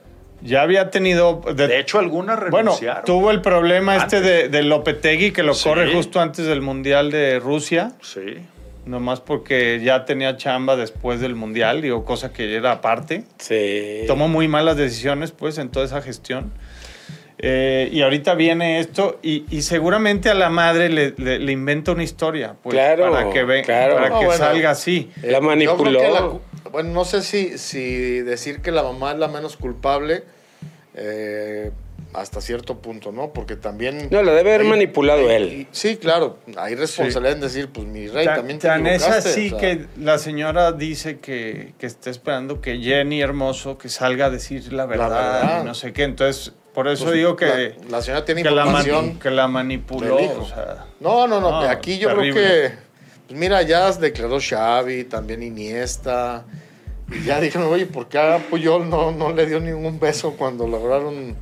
Ya había tenido... de- De hecho, algunas bueno, renunciaron. tuvo el problema este de, de Lopetegui, que lo Sí. corre justo antes del Mundial de Rusia, Sí. nomás porque ya tenía chamba después del Mundial, digo, cosa que era aparte. Sí. tomó muy malas decisiones pues en toda esa gestión. Eh, y ahorita viene esto y, y seguramente a la madre le, le- le inventa una historia pues, Claro, para que, ve- claro. para No, que bueno. salga así. La yo creo manipuló. La bueno, no sé si, si decir que la mamá es la menos culpable eh, hasta cierto punto, ¿no? Porque también... No, la debe haber hay- manipulado hay- él. Sí, claro, hay responsabilidad en decir, pues mi rey, Tan- también te tan es así o sea, que la señora dice que, que está esperando que Jenny Hermoso que salga a decir la verdad, verdad. y no sé qué. Entonces, por eso pues, digo que, la, la señora tiene que, la, mani- información... que la manipuló. o sea, No, no, no, No, aquí yo terrible. creo que, pues mira, ya declaró Xavi, también Iniesta, y ya dijeron, oye, ¿por qué a Puyol no, no le dio ningún beso cuando lograron,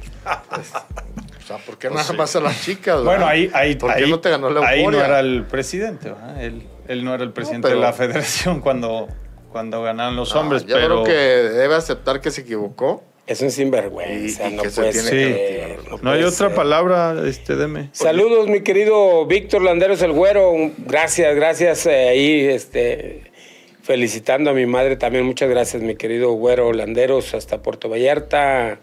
pues, o sea, ¿por qué Pues nada sí. más a las chicas? Bueno, ahí, ahí, ¿Por qué ahí- no te ganó la ahí no euforia? era el presidente, ¿verdad? Él, él no era el presidente pero- de la (laughs) federación cuando, cuando ganaron los No, hombres, yo pero creo que debe aceptar que se equivocó. Es un sinvergüenza, Y- y no que se puede tiene ser. que no puede hay otra ser. palabra, este, deme. Saludos, mi querido Víctor Landeros el Güero. Gracias, gracias eh, ahí, este, felicitando a mi madre también. Muchas gracias, mi querido Güero Landeros, hasta Puerto Vallarta.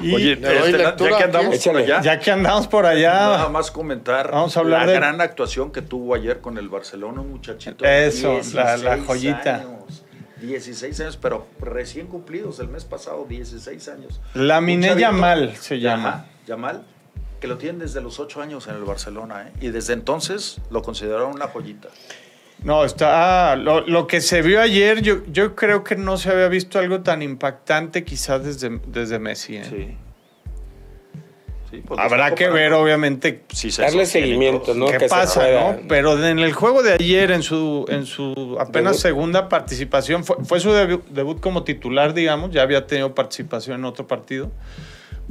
Y Oye, ¿Le doy este, ya que andamos por allá, ya que andamos por nada allá, más comentar Vamos a hablar la de- gran actuación que tuvo ayer con el Barcelona, un muchachito. Eso, la- la 16 joyita. años. 16 años, pero recién cumplidos el mes pasado, 16 años. la Un Miné chavito- Yamal se Ajá, llama. Yamal, que lo tienen desde los 8 años en el Barcelona, ¿eh? y desde entonces lo consideraron una joyita. No, está. Lo, lo que se vio ayer, yo, yo creo que no se había visto algo tan impactante, quizás desde, desde Messi. ¿eh? Sí. Sí, pues, Habrá que ver, obviamente, Sí, se Darle seguimiento. ¿no? qué que pasa. ¿no? Pero en el juego de ayer, en su, en su apenas Debut. segunda participación, fue, fue su debu- debut como titular, digamos, ya había tenido participación en otro partido,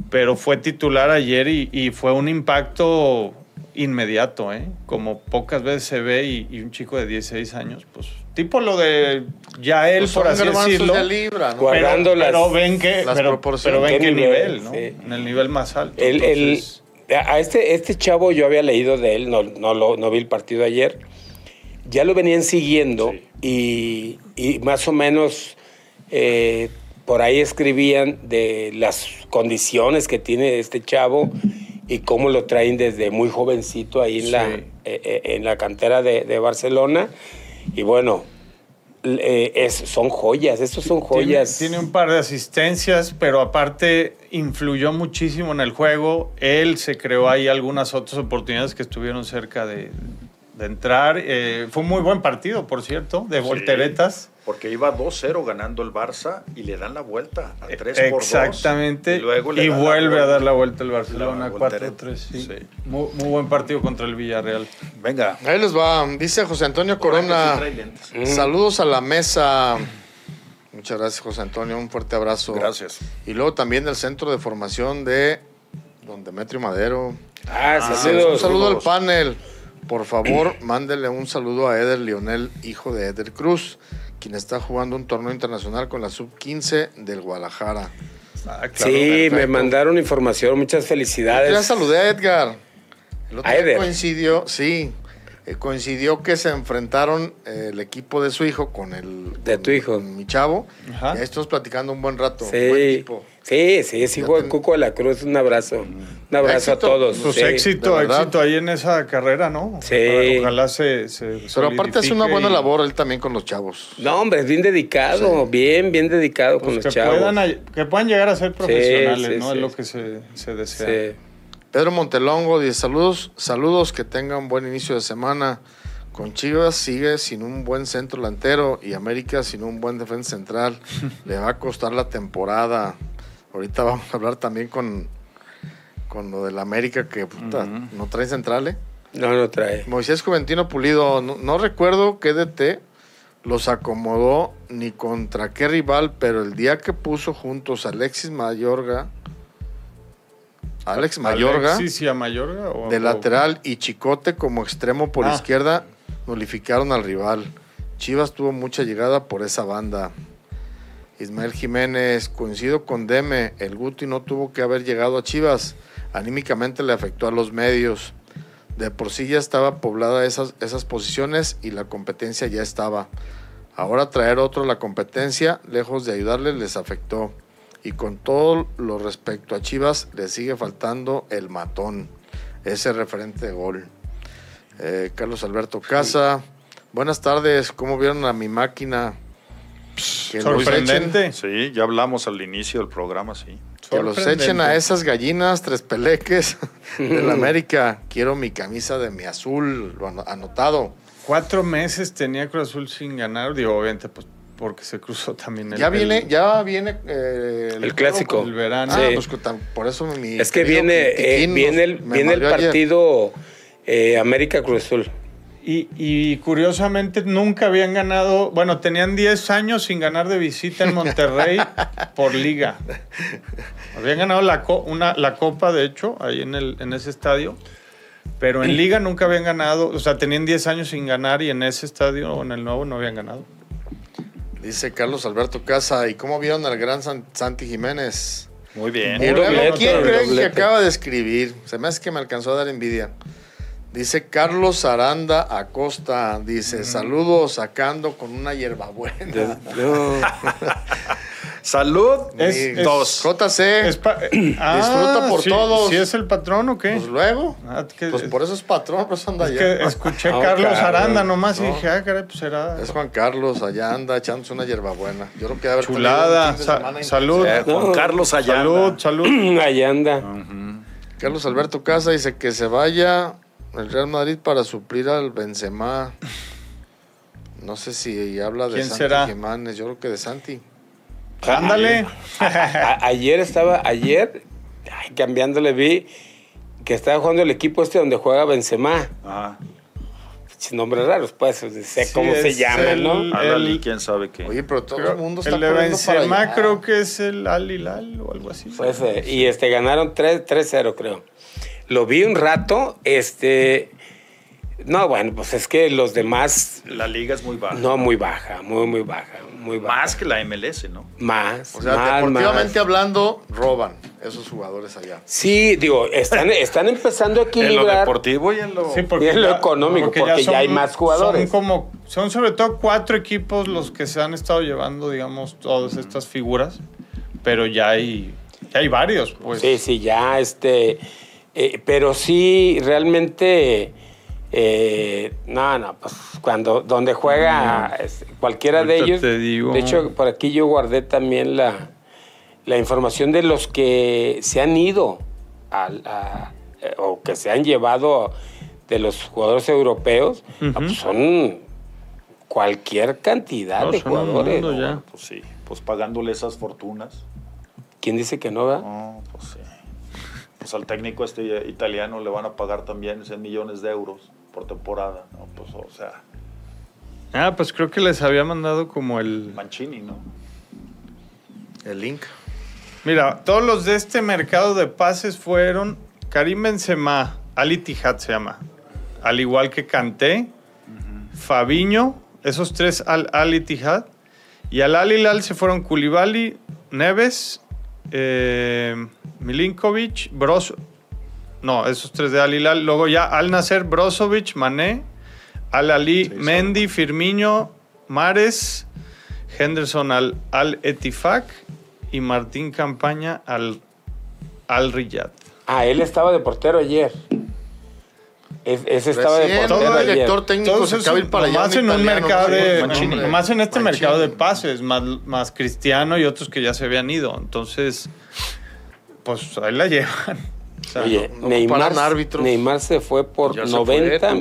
pero fue titular ayer y, y fue un impacto inmediato, ¿eh? Como pocas veces se ve y, un chico de 16 años, pues tipo lo de ya él, pues por así decirlo. Libra, ¿no? pero, pero, ven que, pero, pero, ven qué nivel, ¿no? En el nivel más alto. El, el, a este, este chavo yo había leído de él, no, no, lo, no vi el partido ayer. Ya lo venían siguiendo y, y, más o menos eh, por ahí escribían de las condiciones que tiene este chavo y cómo lo traen desde muy jovencito ahí en, la, eh, eh, en la cantera de, de Barcelona. Y bueno, eh, es, son joyas, estos son joyas. Tiene, un par de asistencias, pero aparte influyó muchísimo en el juego. Él se creó ahí algunas otras oportunidades que estuvieron cerca de, de entrar. Eh, fue un muy buen partido, por cierto, de volteretas. Porque iba 2-0 ganando el Barça y le dan la vuelta a 3 por 2. Exactamente. Y, luego y vuelve a dar la vuelta el Barcelona 4-3. Sí. Muy, buen partido contra el Villarreal. Venga. Ahí les va. Dice José Antonio Corona. Saludos a la mesa. Muchas gracias, José Antonio. Un fuerte abrazo. Gracias. Y luego también del centro de formación de Don Demetrio Madero. Ah, saludos. Un saludo al panel. Por favor, mándele un saludo a Eder Lionel, hijo de Eder Cruz, quien está jugando un torneo internacional con la sub-15 del Guadalajara. Ah, sí, me mandaron información, muchas felicidades. Ya saludé a Edgar. El otro día coincidió, sí, eh, coincidió que se enfrentaron eh, el equipo de su hijo con el de tu hijo, mi chavo. Y ahí estamos platicando un buen rato. Sí. Sí, sí, sí, hijo de Cuco de la Cruz, un abrazo. Un abrazo a todos. Pues éxito, éxito ahí en esa carrera, ¿no? Sí. Ojalá se, se Pero aparte hace una buena labor él también con los chavos. No, hombre, es bien dedicado, bien, bien dedicado con pues los chavos. que puedan llegar a ser profesionales, ¿no? Es lo que se, se desea. Pedro Montelongo dice, saludos, saludos, que tengan buen inicio de semana. Con Chivas sigue sin un buen centro delantero y América sin un buen defensa central. (laughs) Le va a costar la temporada. Ahorita vamos a hablar también con, con lo del América que no trae centrales. No, no trae. Moisés Juventino Pulido, no, recuerdo qué DT los acomodó ni contra qué rival, pero el día que puso juntos Alexis Mayorga, Alex Mayorga, de lateral y Chicote como extremo por ah. izquierda, nulificaron al rival. Chivas tuvo mucha llegada por esa banda. Ismael Jiménez, coincido con Deme, el Guti no tuvo que haber llegado a Chivas, anímicamente le afectó a los medios. De por sí ya estaba poblada esas, esas posiciones y la competencia ya estaba. Ahora traer otro a la competencia, lejos de ayudarle, les afectó. Y con todo lo respecto a Chivas, le sigue faltando el matón, ese referente de gol. Eh, Carlos Alberto Casa, buenas tardes, ¿cómo vieron a mi máquina? Sorprendente. Sí, ya hablamos al inicio del programa, sí. Que los echen a esas gallinas, tres peleques (laughs) de la América. Quiero mi camisa de mi azul, lo anotado. Cuatro meses tenía Cruz Azul sin ganar, digo, obviamente, pues porque se cruzó también el. Ya viene, ya viene eh, el, clásico. El verano. Ah, pues, por eso mi. Es que viene, eh, viene el, viene el partido eh, América Cruz Azul. Y, curiosamente nunca habían ganado, bueno, tenían 10 años sin ganar de visita en Monterrey (laughs) por liga. Habían ganado la, una, la copa, de hecho, ahí en, el, en ese estadio, pero en liga nunca habían ganado, o sea, tenían 10 años sin ganar y en ese estadio o en el nuevo no habían ganado. Dice Carlos Alberto Casa, ¿y cómo vieron al gran Santi Jiménez? Muy bien. ¿Quién creen que acaba de escribir? Se me hace que me alcanzó a dar envidia. Dice Carlos Aranda Acosta, dice, saludos sacando con una hierbabuena. (laughs) Salud. Es, dos. JC. (clears throat) Ah, disfruta por todos. ¿Si es el patrón o qué? Pues luego. Ah, pues por eso es patrón, pues anda allá. Que escuché a Carlos Aranda nomás y dije, ah, caray, pues será. Es Juan Carlos, allá anda echándose una hierbabuena. Yo creo que a ver Chulada. salud. Juan Carlos allá. Salud, salud. (clears throat) allá anda. Carlos Alberto Casa dice que se vaya el Real Madrid para suplir al Benzema. No sé si habla de Santi será? Jiménez, yo creo que de Santi. Ándale. ayer estaba, ayer, cambiándole, vi que estaba jugando el equipo este donde juega Benzema. Ah. Sin nombres raros, pues, sé cómo se llama, ¿no? Ali, quién sabe qué. Oye, pero todo el mundo está El de Benzema creo que es el Al Hilal o algo así. Pues, y este, ganaron 3-0, creo. Lo vi un rato, este... No, bueno, pues es que los demás... La liga es muy baja. No, muy baja, muy, muy baja. Muy baja. Más que la MLS, ¿no? Más. O sea, deportivamente hablando, roban esos jugadores allá. Sí, digo, están, están empezando a equilibrar. en lo deportivo y en lo, sí, porque en lo económico, porque, ya, hay más jugadores. Son, como, son sobre todo cuatro equipos los que se han estado llevando, digamos, todas estas figuras, pero ya hay, ya hay varios, pues. Sí, sí, ya este. Eh, pero sí, realmente eh, no, no, pues cuando donde juega cualquiera de ellos. De hecho, por aquí yo guardé también la, la información de los que se han ido eh, o que se han llevado de los jugadores europeos. Ah, pues son cualquier cantidad de jugadores. Pues sí, pues pagándole esas fortunas. ¿Quién dice que no, va? No, pues sí. Pues al técnico este italiano le van a pagar también 100 millones de euros por temporada, ¿no? Pues, o sea. Ah, pues creo que les había mandado como el. Mancini, ¿no? El link. Mira, todos los de este mercado de pases fueron Karim Benzema, Ali Tijat se llama, al igual que Kanté, Fabiño, esos tres al Ali Tijat, y al Al Hilal se fueron Koulibaly, Neves, eh, Milinkovic, Bros, no, esos tres de Al Hilal. Luego ya Al Nasser, Brozovic, Mané, Al Ali, Mendy, Firmino, Mares, Henderson al, al Etifak y Martín Campaña al, al Riyad. Ah, él estaba de portero ayer. ese estaba de portero todo el director técnico se acaba ir para allá. Más en un mercado de, más en este mercado de pases, más, más cristiano y otros que ya se habían ido. Entonces, pues ahí la llevan. Oye, Neymar, Neymar se fue por 90,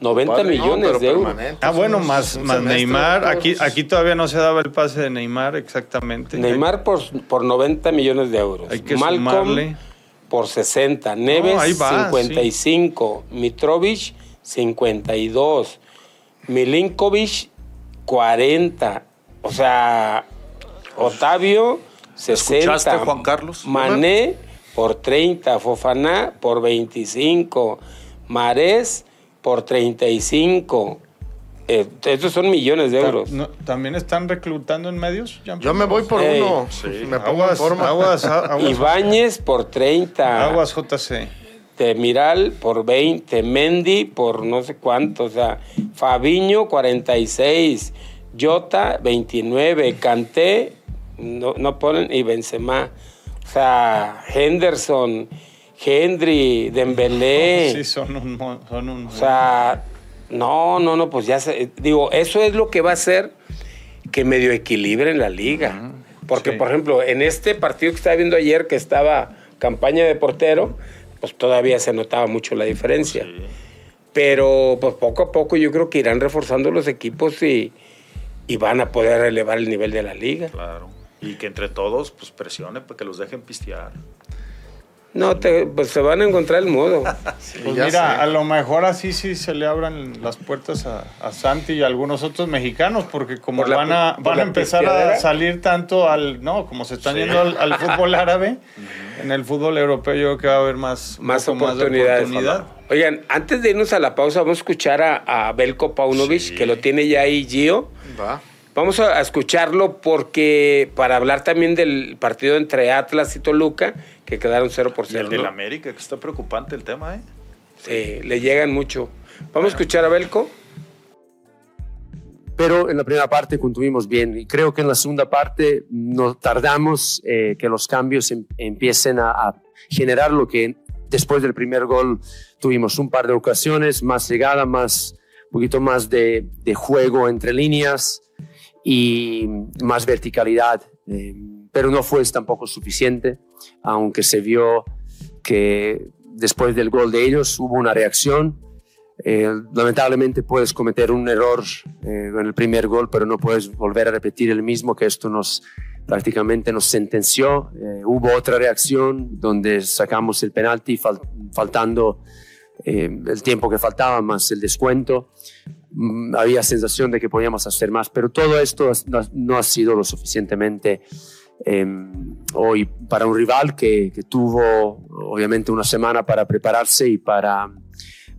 90 millones de euros. Ah, bueno, más, más Neymar. Aquí, aquí todavía no se daba el pase de Neymar exactamente. Neymar por, por 90 millones de euros. Hay que Malcolm por 60. Neves, 55. Mitrovic, 52. Milinkovic, 40. O sea, Otavio, 60. ¿Escuchaste, Juan Carlos? Mané por 30, Fofaná por 25, Marés por 35. Eh, estos son millones de euros. ¿También están reclutando en medios? Yo me voy por uno. Me pongo aguas, forma. Aguas, Ibáñez por 30. Aguas JC. Temiral por 20. Mendy por no sé cuánto. O sea, Fabiño 46. Jota 29. Canté no, no ponen. Y Benzema o sea, Henderson, Henry, Dembélé. Sí, son un, son un... O sea, no, no, no, pues ya se, digo, eso es lo que va a hacer que medio equilibren la liga. Porque, por ejemplo, en este partido que estaba viendo ayer, que estaba campaña de portero, pues todavía se notaba mucho la diferencia. Pero, pues poco a poco yo creo que irán reforzando los equipos y, y van a poder elevar el nivel de la liga. Claro. Y que entre todos, pues presione para que los dejen pistear. No, te, pues se van a encontrar el modo. (laughs) pues mira, a lo mejor así sí se le abran las puertas a, Santi y a algunos otros mexicanos, porque como van a, van a empezar a salir tanto al, no, como se están yendo al, fútbol (laughs) árabe, en el fútbol europeo yo creo que va a haber más, más oportunidades. oportunidad. Oigan, antes de irnos a la pausa, vamos a escuchar a, Belko Paunovic, que lo tiene ya ahí Gio. Va. Vamos a escucharlo porque para hablar también del partido entre Atlas y Toluca, que quedaron 0 por 0. Y el del América, que está preocupante el tema, ¿eh? Sí, le llegan mucho. Vamos a escuchar a Belco. Pero en la primera parte contuvimos bien y creo que en la segunda parte no tardamos eh, que los cambios em, empiecen a, generar lo que después del primer gol tuvimos un par de ocasiones, más llegada, más, un poquito más de, de juego entre líneas y más verticalidad, eh, pero no fue tampoco suficiente, aunque se vio que después del gol de ellos hubo una reacción. Eh, lamentablemente puedes cometer un error eh, en el primer gol, pero no puedes volver a repetir el mismo, que esto nos prácticamente nos sentenció. hubo otra reacción donde sacamos el penalti faltando el tiempo que faltaba más el descuento. Mm, había sensación de que podíamos hacer más, pero todo esto no, ha sido lo suficientemente em, hoy para un rival que, que, tuvo obviamente una semana para prepararse y para,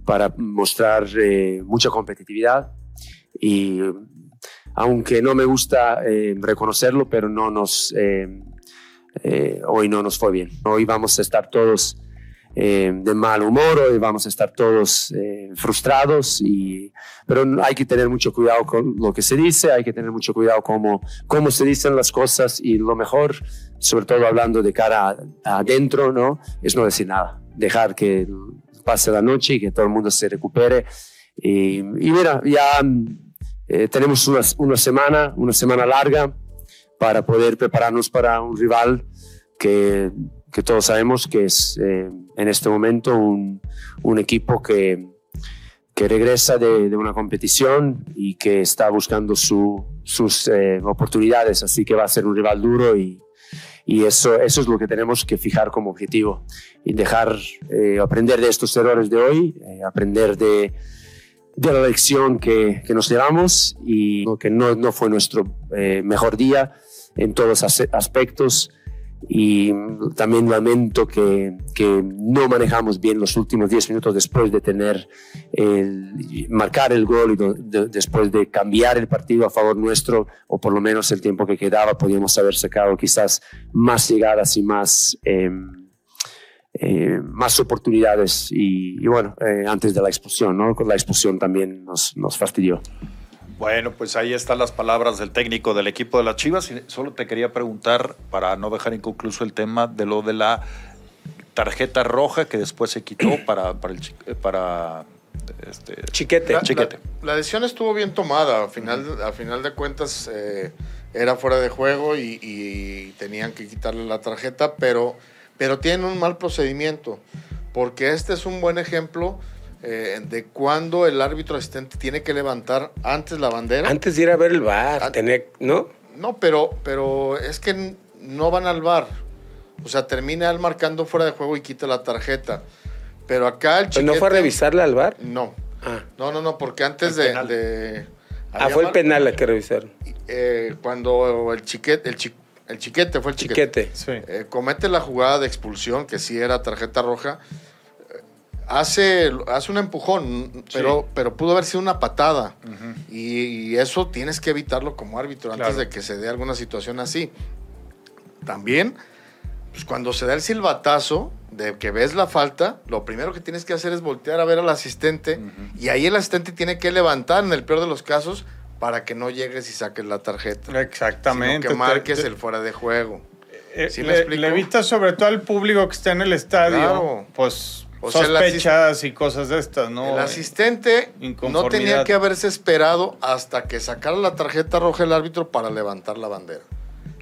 para mostrar eh, mucha competitividad. Y aunque no me gusta eh, reconocerlo, pero no nos, em, eh, hoy no nos fue bien. Hoy vamos a estar todos eh, de mal humor, hoy vamos a estar todos eh, frustrados, y, pero hay que tener mucho cuidado con lo que se dice, hay que tener mucho cuidado cómo, cómo se dicen las cosas y lo mejor, sobre todo hablando de cara adentro, ¿no? es no decir nada, dejar que pase la noche y que todo el mundo se recupere. Y, mira, ya eh, tenemos una, una semana, una semana larga para poder prepararnos para un rival que que todos sabemos que es eh, en este momento un, un equipo que, que regresa de, de, una competición y que está buscando su, sus eh, oportunidades, así que va a ser un rival duro y, y eso, eso es lo que tenemos que fijar como objetivo. Y dejar eh, aprender de estos errores de hoy, aprender de, de la lección que, que, nos llevamos y que no, no fue nuestro mejor día en todos los aspectos y también lamento que, que, no manejamos bien los últimos 10 minutos después de tener el, marcar el gol y de, después de cambiar el partido a favor nuestro o por lo menos el tiempo que quedaba podíamos haber sacado quizás más llegadas y más eh, eh, más oportunidades y, y bueno eh, antes de la expulsión no la expulsión también nos, nos fastidió bueno, pues ahí están las palabras del técnico del equipo de las Chivas. solo te quería preguntar, para no dejar inconcluso el tema de lo de la tarjeta roja que después se quitó (clears throat) para, para, el, para este, chiquete. La, chiquete. La, decisión estuvo bien tomada. Al final, al final de cuentas eh, era fuera de juego y, y, tenían que quitarle la tarjeta, pero, pero tienen un mal procedimiento. Porque este es un buen ejemplo eh, de cuándo el árbitro asistente tiene que levantar antes la bandera. Antes de ir a ver el bar, tener, ¿no? No, pero, pero es que no van al bar. O sea, termina él marcando fuera de juego y quita la tarjeta. Pero acá el chiquete... ¿No fue a revisarla al bar? No. Ah. No, no, no, porque antes de, Ah, fue el penal la que revisaron. Eh, cuando el chiquete, el, el chiquete fue el chiquete. Eh, comete la jugada de expulsión, que sí era tarjeta roja hace, hace un empujón, pero, pero pudo haber sido una patada. y, eso tienes que evitarlo como árbitro antes de que se dé alguna situación así. También, pues cuando se da el silbatazo de que ves la falta, lo primero que tienes que hacer es voltear a ver al asistente y ahí el asistente tiene que levantar en el peor de los casos para que no llegues y saques la tarjeta. Exactamente. que marques el fuera de juego. Eh, ¿Sí le, le, evitas sobre todo al público que está en el estadio. Pues sospechas y cosas de estas, ¿no? El asistente no tenía que haberse esperado hasta que sacara la tarjeta roja el árbitro para levantar la bandera.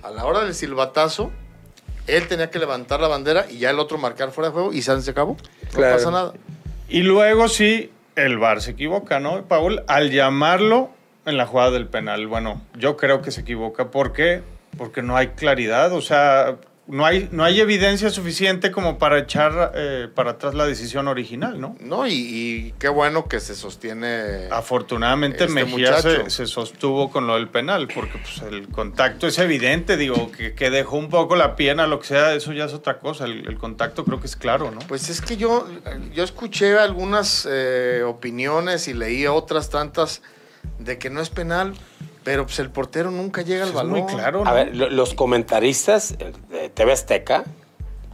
A la hora del silbatazo, él tenía que levantar la bandera y ya el otro marcar fuera de juego y se acabó. No pasa nada. Y luego sí, el VAR se equivoca, ¿no, Paul? Al llamarlo en la jugada del penal. Bueno, yo creo que se equivoca. ¿Por qué? Porque no hay claridad. O sea, no hay, no hay evidencia suficiente como para echar eh, para atrás la decisión original, ¿no? No, y, qué bueno que se sostiene. Afortunadamente este Mejía se, sostuvo con lo del penal, porque pues, el contacto es evidente, digo, que, que, dejó un poco la pierna, lo que sea, eso ya es otra cosa. El, contacto creo que es claro, ¿no? Pues es que yo, yo escuché algunas eh, opiniones y leí otras tantas de que no es penal. Pero pues el portero nunca llega al balón. muy claro. A ver, los comentaristas de TV Azteca,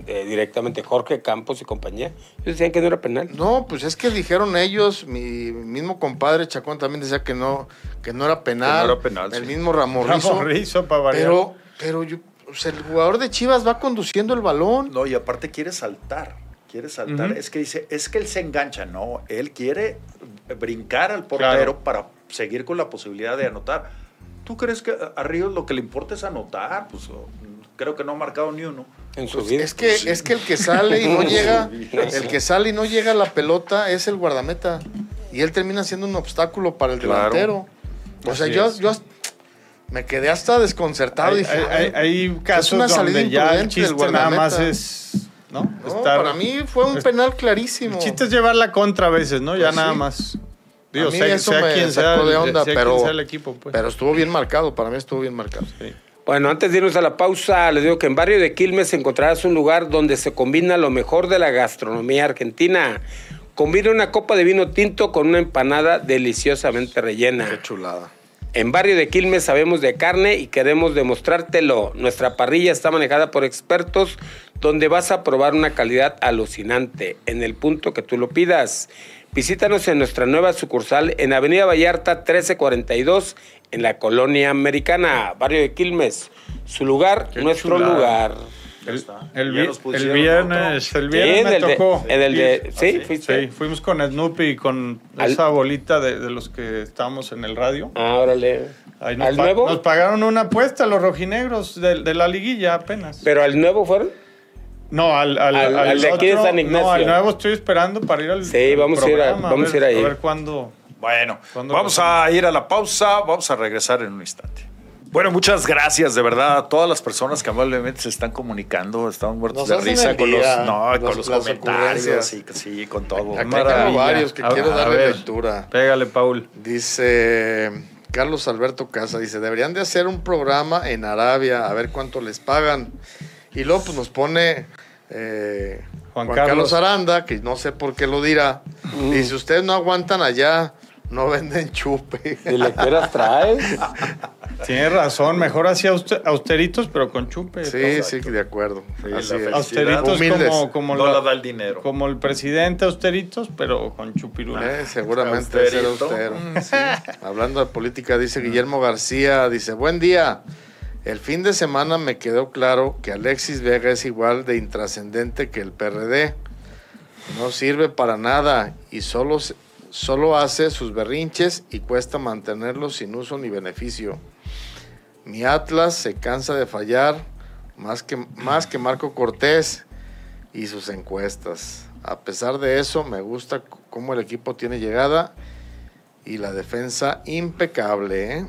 directamente Jorge Campos y compañía, ellos decían que no era penal. No, pues es que dijeron ellos, mi mismo compadre Chacón también decía que no, que no era penal. no era penal. El mismo Ramón Rizo. para Pero, pero yo, el jugador de Chivas va conduciendo el balón. No, y aparte quiere saltar. Quiere saltar. Es que dice, es que él se engancha. No, él quiere brincar al portero para seguir con la posibilidad de anotar. ¿Tú crees que a Ríos lo que le importa es anotar? Pues creo que no ha marcado ni uno. En su pues, vida. Es que, es que el que sale y no llega, el que sale y no llega a la pelota es el guardameta. Y él termina siendo un obstáculo para el delantero. O sea, yo, yo me quedé hasta desconcertado. Hay, dije, hay, casos donde ya el chiste nada más es... ¿no? para mí fue un penal clarísimo. El chiste es llevar la contra a veces, ¿no? Ya pues nada más. Digo, a mí eso me quien sea, de onda, pero, el equipo, pues. pero estuvo bien marcado, para mí estuvo bien marcado. Bueno, antes de irnos a la pausa, les digo que en Barrio de Quilmes encontrarás un lugar donde se combina lo mejor de la gastronomía argentina. Combina una copa de vino tinto con una empanada deliciosamente rellena. Qué chulada. En Barrio de Quilmes sabemos de carne y queremos demostrártelo. Nuestra parrilla está manejada por expertos donde vas a probar una calidad alucinante en el punto que tú lo pidas. Visítanos en nuestra nueva sucursal en Avenida Vallarta 1342 en la colonia americana, Barrio de Quilmes. Su lugar, nuestro lugar. El, el, viernes, el viernes me tocó. el de, ¿sí? ¿sí? fuimos con Snoopy y con esa bolita de, de, los que estábamos en el radio. Ah, órale. nos, ¿Al nuevo? nos pagaron una apuesta los rojinegros de, de, la liguilla apenas. ¿Pero al nuevo fueron? No, al, al, al, al de aquí de San Ignacio. No, al nuevo estoy esperando para ir al Sí, vamos, a ir, a, vamos a, ver, a ir ahí. A ver cuándo... Bueno, vamos a ir a la pausa, vamos a regresar en un instante. Bueno, muchas gracias de verdad a todas las personas que amablemente se están comunicando. Estamos muertos de risa con los, no, con los comentarios y sí, con todo. Acá tengo varios que a, quiero darle ver, lectura. Pégale, Paul. Dice Carlos Alberto Casa, dice, deberían de hacer un programa en Arabia, a ver cuánto les pagan. Y luego pues nos pone eh, Juan, Juan Carlos. Carlos. Aranda, que no sé por qué lo dirá. Mm. Dice, ustedes no aguantan allá, no venden chupe. ¿Y le quieras traer? (laughs) Tiene razón, mejor así austeritos, pero con chupe. Sí, sí, de acuerdo. Sí, austeritos como, como, no la, da el dinero. como el presidente austeritos, pero con chupirula. Eh, seguramente es austero. Mm, Hablando de política, dice Guillermo García, dice, buen día. El fin de semana me quedó claro que Alexis Vega es igual de intrascendente que el PRD. No sirve para nada y solo, solo hace sus berrinches y cuesta mantenerlos sin uso ni beneficio. Mi Atlas se cansa de fallar más que, más que Marco Cortés y sus encuestas. A pesar de eso, me gusta cómo el equipo tiene llegada y la defensa impecable. ¿eh?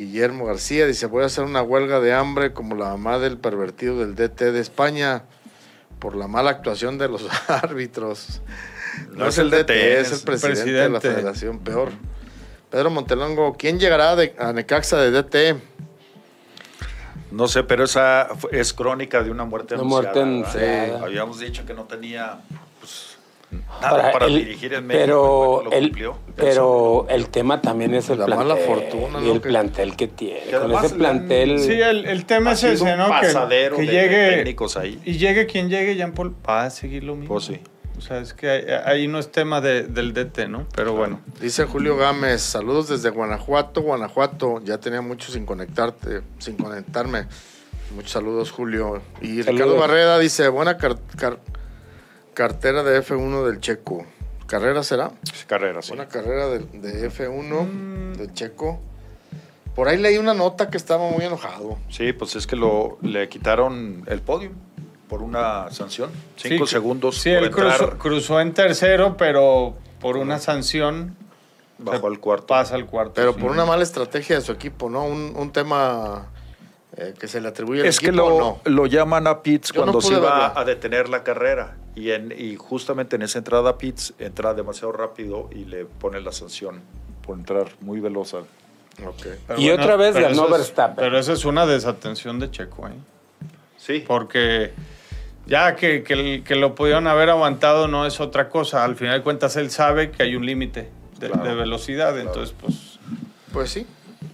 Guillermo García dice, voy a hacer una huelga de hambre como la mamá del pervertido del DT de España por la mala actuación de los (laughs) árbitros. No, es el DT, es el presidente, de la federación, peor. Pedro Montelongo, ¿quién llegará de, a Necaxa de DT? No sé, pero esa es crónica de una muerte una Muerte anunciada. Habíamos dicho que no tenía nada para, el, dirigir en México. Pero, el, cumplió, pero el tema también es el la plantel. mala fortuna. Y el que, plantel que tiene. Que Con ese plantel. Sí, el, el tema es ese, ¿no? Que, que de, llegue. De técnicos ahí. Y llegue quien llegue, Jean Paul va a seguir lo mismo. Pues sí. O sea, es que ahí no es tema de, del DT, ¿no? Pero bueno. Dice Julio Gámez, saludos desde Guanajuato, Guanajuato. Ya tenía mucho sin conectarte, sin conectarme. Muchos saludos, Julio. Y saludos. Ricardo Barrera dice, buena car car cartera de F1 del Checo. ¿Carrera será? Carrera, sí. Buena carrera de, de F1 mm. del Checo. Por ahí leí una nota que estaba muy enojado. Sí, pues es que lo, le quitaron el podio por una sanción. Cinco sí, segundos. Sí, él cruzó, cruzó, en tercero, pero por una sanción. Bajo al cuarto. Pasa al cuarto. Pero sí. por una mala estrategia de su equipo, ¿no? Un, un tema eh, que se le atribuye al es equipo. Es que lo, no? lo, llaman a pits Yo cuando no se iba a detener la carrera. Y, en, y justamente en esa entrada a pits entra demasiado rápido y le pone la sanción por entrar muy veloz. Okay. y bueno, otra vez ganó Verstappen. Pero esa es una desatención de Checo, ¿eh? Sí. Porque ya que, que, que, lo pudieron haber aguantado no es otra cosa. Al final de cuentas, él sabe que hay un límite de, claro, de, velocidad. Claro. Entonces, pues. Pues sí.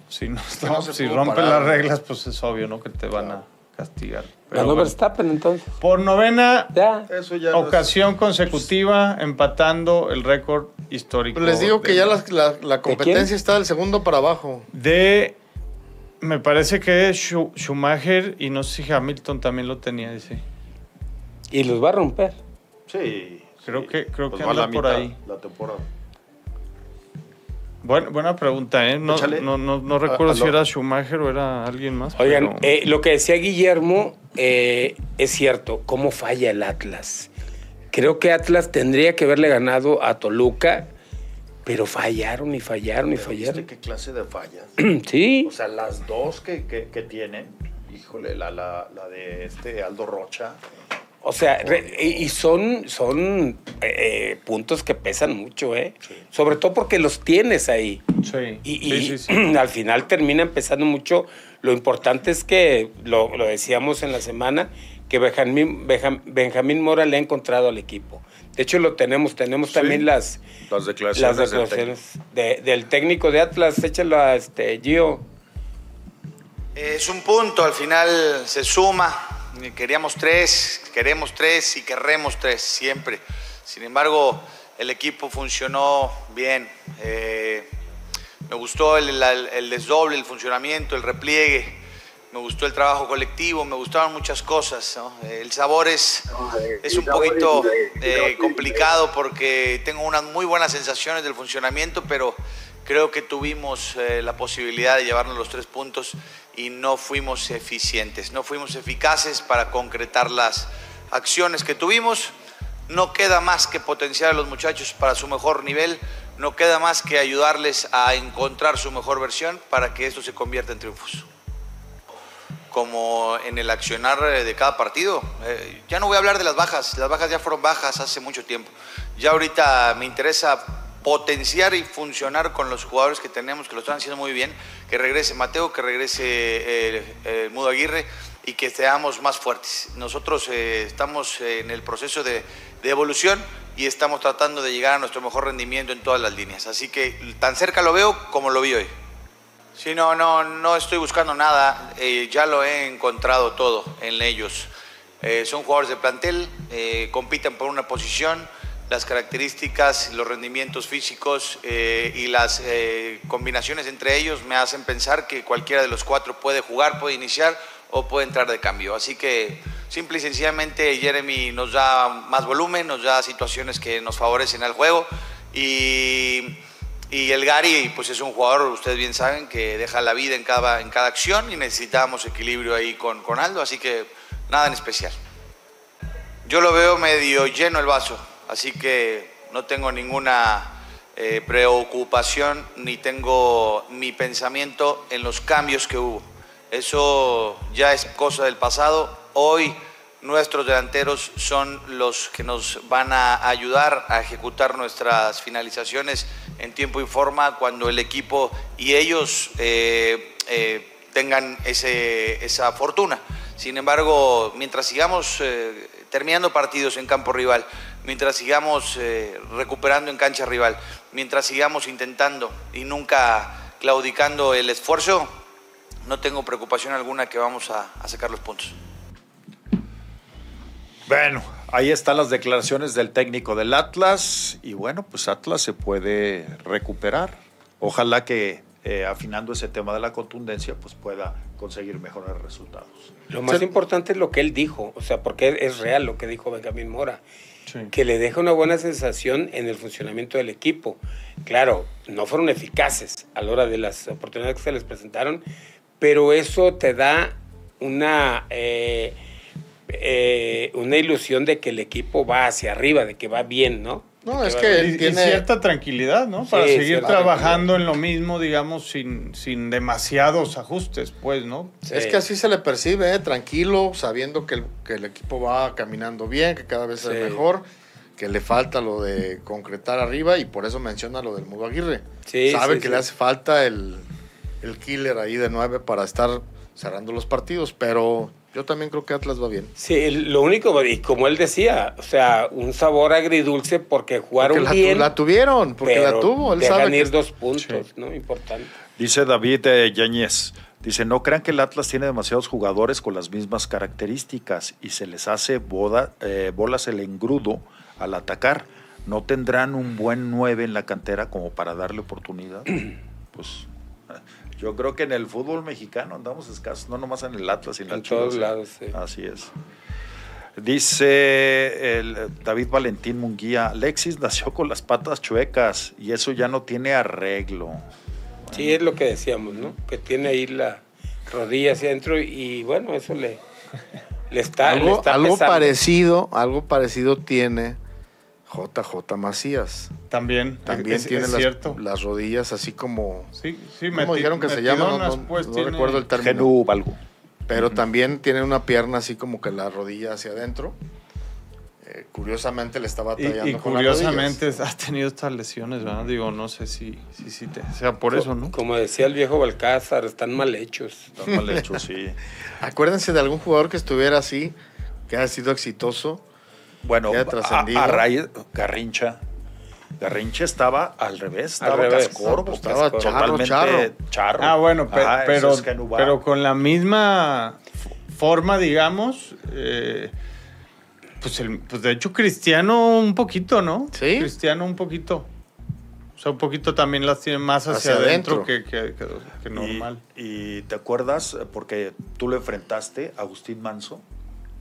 Si, no, no, no si rompen parar, las reglas, pues es obvio, ¿no? Que te van a castigar. Pero Ganó bueno, Verstappen entonces. Por novena ya. Ya ocasión es... consecutiva, empatando el récord histórico. Pues les digo que ya la, la, la competencia está del segundo para abajo. De. Me parece que es Schumacher y no sé si Hamilton también lo tenía, dice. Y los va a romper. Sí. Creo sí. que, creo pues que anda por mitad, ahí. La temporada. Bueno, buena pregunta, ¿eh? No, no, no, no, recuerdo a, a si era Schumacher o era alguien más. Oigan, pero... eh, lo que decía Guillermo eh, es cierto. ¿Cómo falla el Atlas? Creo que Atlas tendría que haberle ganado a Toluca, pero fallaron y fallaron y fallaron. ¿Viste qué clase de fallas? (clears throat) sí. O sea, las dos que, que, que tienen, híjole, la, la, la de este Aldo Rocha. O sea, y son, son eh, puntos que pesan mucho, ¿eh? Sobre todo porque los tienes ahí. Sí. Y, (clears throat) al final termina empezando mucho. Lo importante es que, lo, decíamos en la semana, que Benjamín, Benjamín Mora le ha encontrado al equipo. De hecho, lo tenemos. Tenemos también las, las declaraciones, del, técnico. de Atlas. Échalo a este, Gio. Es un punto, al final se suma Queríamos tres, queremos tres y querremos tres siempre. Sin embargo, el equipo funcionó bien. Eh, me gustó el, desdoble, el funcionamiento, el repliegue. Me gustó el trabajo colectivo, me gustaron muchas cosas. El sabor es, es un poquito eh, complicado porque tengo unas muy buenas sensaciones del funcionamiento, pero creo que tuvimos eh, la posibilidad de llevarnos los tres puntos y no fuimos eficientes, no fuimos eficaces para concretar las acciones que tuvimos. No queda más que potenciar a los muchachos para su mejor nivel, no queda más que ayudarles a encontrar su mejor versión para que esto se convierta en triunfos. Como en el accionar de cada partido. Eh, ya no voy a hablar de las bajas, las bajas ya fueron bajas hace mucho tiempo. Ya ahorita me interesa potenciar y funcionar con los jugadores que tenemos, que lo están haciendo muy bien, que regrese Mateo, que regrese eh, eh, Mudo Aguirre y que seamos más fuertes. Nosotros eh, estamos en el proceso de, evolución y estamos tratando de llegar a nuestro mejor rendimiento en todas las líneas. Así que tan cerca lo veo como lo vi hoy. Sí, no, no, no estoy buscando nada, ya lo he encontrado todo en ellos. son jugadores de plantel, compiten por una posición, las características, los rendimientos físicos eh, y las eh, combinaciones entre ellos me hacen pensar que cualquiera de los cuatro puede jugar, puede iniciar o puede entrar de cambio. Así que simple y sencillamente Jeremy nos da más volumen, nos da situaciones que nos favorecen al juego y, y el Gary pues es un jugador, ustedes bien saben, que deja la vida en cada, en cada acción y necesitamos equilibrio ahí con, con Aldo, así que nada en especial. Yo lo veo medio lleno el vaso. Así que no tengo ninguna eh, preocupación ni tengo mi pensamiento en los cambios que hubo. Eso ya es cosa del pasado. Hoy nuestros delanteros son los que nos van a ayudar a ejecutar nuestras finalizaciones en tiempo y forma cuando el equipo y ellos eh, eh, tengan esa fortuna. Sin embargo, mientras sigamos terminando partidos en campo rival, mientras sigamos eh, recuperando en cancha rival, mientras sigamos intentando y nunca claudicando el esfuerzo, no tengo preocupación alguna que vamos a, sacar los puntos. Bueno, ahí están las declaraciones del técnico del Atlas y bueno, pues Atlas se puede recuperar. Ojalá que eh, afinando ese tema de la contundencia, pues pueda conseguir mejores resultados. Lo más importante es lo que él dijo, o sea, porque es real lo que dijo Benjamín Mora que le deja una buena sensación en el funcionamiento del equipo. Claro, no fueron eficaces a la hora de las oportunidades que se les presentaron, pero eso te da una, eh, eh, una ilusión de que el equipo va hacia arriba, de que va bien, ¿no? No, es que tiene cierta tranquilidad, ¿no? Para seguir trabajando en lo mismo, digamos, sin, sin demasiados ajustes, pues, ¿no? Es que así se le percibe, ¿eh? tranquilo, sabiendo que el, que el, equipo va caminando bien, que cada vez es mejor, que le falta lo de concretar arriba y por eso menciona lo del Mudo Aguirre. Sabe que le hace falta el, el killer ahí de nueve para estar cerrando los partidos, pero yo también creo que Atlas va bien. Sí, lo único, y como él decía, o sea, un sabor agridulce porque jugaron la, bien. La tuvieron, porque la tuvo. Él sabe ir dos puntos, ¿no? Importante. Dice David eh, Yañez. Dice, no crean que el Atlas tiene demasiados jugadores con las mismas características y se les hace boda, eh, bolas el engrudo al atacar. ¿No tendrán un buen 9 en la cantera como para darle oportunidad? (clears throat) pues yo creo que en el fútbol mexicano andamos escasos, no nomás en el Atlas, en, en todos ¿eh? lados. Sí. Así es. Dice el David Valentín Munguía, Alexis nació con las patas chuecas y eso ya no tiene arreglo. Sí, es lo que decíamos, ¿no? Que tiene ahí la rodilla hacia adentro y bueno, eso le, le está, algo, algo parecido, algo parecido tiene JJ Macías. También. También tiene las, rodillas así como. Sí, sí, me dijeron que se llama? No, pues, recuerdo el término. Pero también tiene una pierna así como que la rodilla hacia adentro. curiosamente le estaba batallando y, y curiosamente ha tenido estas lesiones, ¿verdad? Digo, no sé si, si, si te, sea por eso, ¿no? Como decía el viejo Balcázar, están mal hechos. Están mal hechos, sí. (laughs) Acuérdense de algún jugador que estuviera así, que haya sido exitoso. Bueno, a, a raíz, Garrincha. Garrincha estaba al revés, estaba al revés, cascorbo, estaba charro, charro. charro. Ah, bueno, pero, pero, pero, con la misma forma, digamos, eh, pues, el, pues de hecho Cristiano un poquito, ¿no? Sí. Cristiano un poquito. O sea, un poquito también las tiene más hacia, adentro, que, que, que, normal. Y, te acuerdas, porque tú lo enfrentaste, Agustín Manso.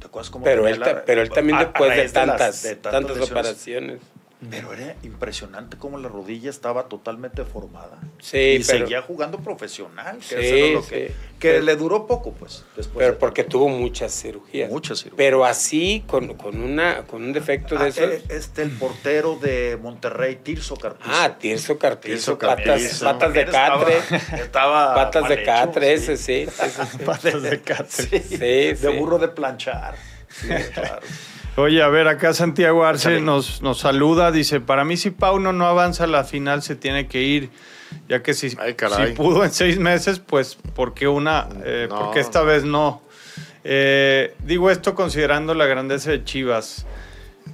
¿Te acuerdas cómo pero él, pero él también después de, tantas, de tantas operaciones. Pero era impresionante cómo la rodilla estaba totalmente formada. Sí, y seguía jugando profesional. Que, sí, que, le duró poco, pues. Después pero porque tuvo muchas cirugías. Muchas cirugías. Pero así, con, con, una, con un defecto de ah, eso. Eh, este, el portero de Monterrey, Tirso Carpizo. Ah, Tirso Carpizo. patas, patas de catre. Estaba, patas de catre, ese sí. (laughs) patas de catre. Sí, de burro de planchar. Sí, (laughs) claro. Oye, a ver, acá Santiago Arce nos, nos saluda, dice, para mí si Pauno no avanza a la final se tiene que ir, ya que si, si pudo en seis meses, pues ¿por qué una? Eh, Porque esta vez no. Eh, digo esto considerando la grandeza de Chivas.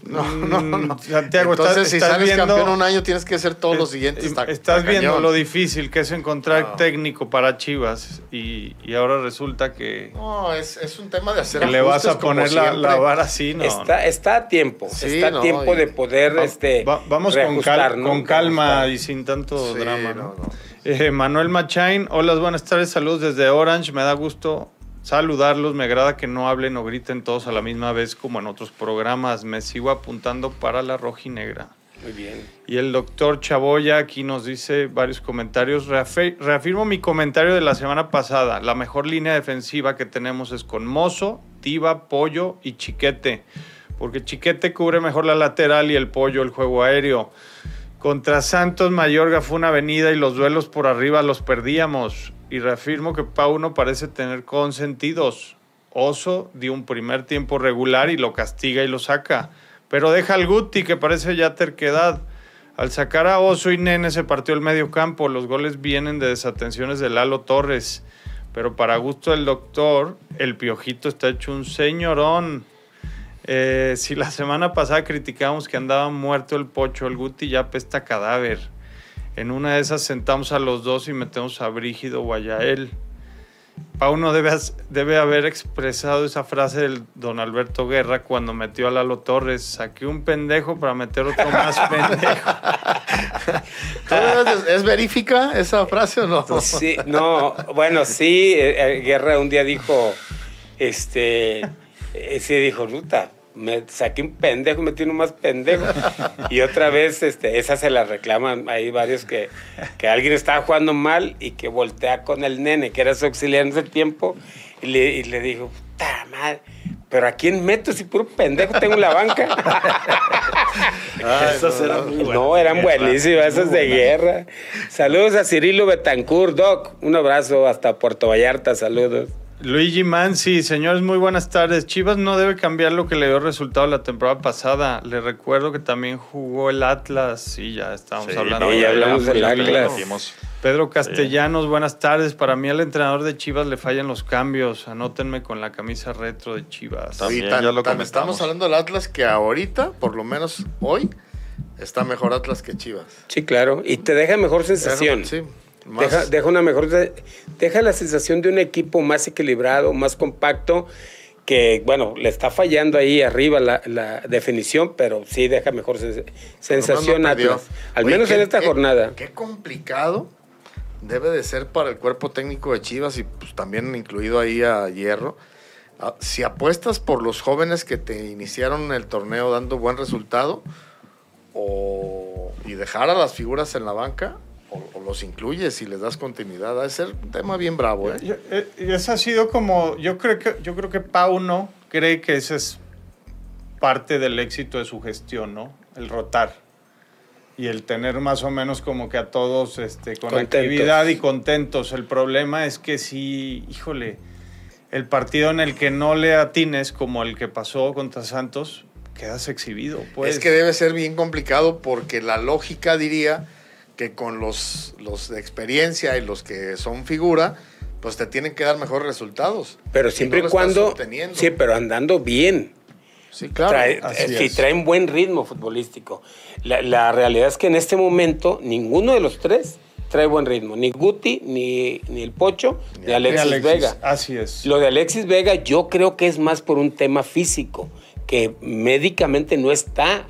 No, no, no. Mm, Santiago, Entonces, si sales campeón un año, tienes que hacer todos los siguientes. estás viendo lo difícil que es encontrar técnico para Chivas y, y, ahora resulta que. No, es, es un tema de hacer. Que le vas a poner la, la, vara así, ¿no? Está, está a tiempo. está a tiempo de poder. este, vamos con, con calma y sin tanto drama, ¿no? Eh, Manuel Machain, hola, buenas tardes, saludos desde Orange. Me da gusto saludarlos. Me agrada que no hablen o griten todos a la misma vez como en otros programas. Me sigo apuntando para la rojinegra. Muy bien. Y el doctor Chaboya aquí nos dice varios comentarios. reafirmo mi comentario de la semana pasada. La mejor línea defensiva que tenemos es con Mozo, Tiba, Pollo y Chiquete. Porque Chiquete cubre mejor la lateral y el Pollo el juego aéreo. Contra Santos Mayorga fue una avenida y los duelos por arriba los perdíamos y reafirmo que Pauno parece tener consentidos. Oso dio un primer tiempo regular y lo castiga y lo saca. Pero deja al Guti, que parece ya terquedad. Al sacar a Oso y Nene se partió el medio campo. Los goles vienen de desatenciones de Lalo Torres. Pero para gusto del doctor, el piojito está hecho un señorón. Eh, si la semana pasada criticamos que andaba muerto el pocho, el Guti ya pesta cadáver. En una de esas sentamos a los dos y metemos a Brígido o a Yael. Pauno debe, debe haber expresado esa frase del don Alberto Guerra cuando metió a Lalo Torres. Saqué un pendejo para meter otro más (laughs) pendejo. ¿Es verífica esa frase o no? Sí, no, bueno, sí, eh, eh, Guerra un día dijo, este, eh, sí dijo, Ruta, me saqué un pendejo, metí uno más pendejo. y otra vez, este, esa se la reclaman. Hay varios que, que alguien estaba jugando mal y que voltea con el nene, que era su auxiliar en ese tiempo, y le, y le dijo, puta madre, pero ¿a quién meto si puro pendejo tengo en la banca? esas eran muy buenas. No, eran buenísimas, esas de guerra. Saludos a Cirilo Betancourt, Doc. Un abrazo hasta Puerto Vallarta, saludos. Luigi Mansi, señores, muy buenas tardes. Chivas no debe cambiar lo que le dio resultado la temporada pasada. Le recuerdo que también jugó el Atlas y ya estábamos hablando. ya hablamos del Atlas. Pedro Castellanos, buenas tardes. Para mí al entrenador de Chivas le fallan los cambios. Anótenme con la camisa retro de Chivas. También, ya lo estamos hablando del Atlas que ahorita, por lo menos hoy, está mejor Atlas que Chivas. Sí, claro. Y te deja mejor sensación. Sí. Deja, una mejor. Deja la sensación de un equipo más equilibrado, más compacto, que, bueno, le está fallando ahí arriba la, definición, pero sí deja mejor sensación Al menos en esta jornada. Qué complicado debe de ser para el cuerpo técnico de Chivas y pues, también incluido ahí a Hierro. Si apuestas por los jóvenes que te iniciaron el torneo dando buen resultado o, y dejar a las figuras en la banca, o, los incluyes y les das continuidad. Ser un tema bien bravo, ¿eh? ¿eh? Eso ha sido como, yo creo que, yo creo que Pauno cree que ese es parte del éxito de su gestión, ¿no? El rotar. Y el tener más o menos como que a todos este, con actividad y contentos. El problema es que si, híjole, el partido en el que no le atines, como el que pasó contra Santos, quedas exhibido. Pues. Es que debe ser bien complicado porque la lógica diría que con los, los de experiencia y los que son figura, pues te tienen que dar mejores resultados. Pero siempre y cuando... Sí, pero andando bien. Sí, claro. si traen buen ritmo futbolístico. La, realidad es que en este momento ninguno de los tres trae buen ritmo. Ni Guti, ni, ni el Pocho, ni, Alexis, Vega. Así es. Lo de Alexis Vega yo creo que es más por un tema físico, que médicamente no está,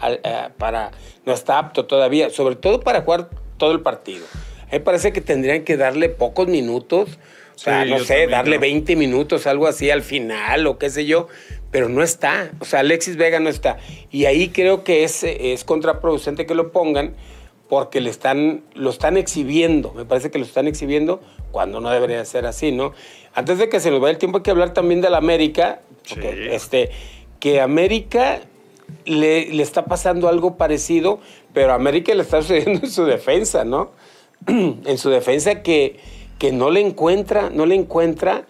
para, no está apto todavía, sobre todo para jugar todo el partido. A mí me parece que tendrían que darle pocos minutos, o sea, no sé, darle 20 minutos, algo así al final o qué sé yo, pero no está. O sea, Alexis Vega no está. Y ahí creo que es, es contraproducente que lo pongan porque le están, lo están exhibiendo. Me parece que lo están exhibiendo cuando no debería ser así, ¿no? Antes de que se nos vaya el tiempo, hay que hablar también de la América. este, que América le, le, está pasando algo parecido, pero a América le está sucediendo en su defensa, ¿no? (clears throat) en su defensa que, que no le encuentra, no le encuentra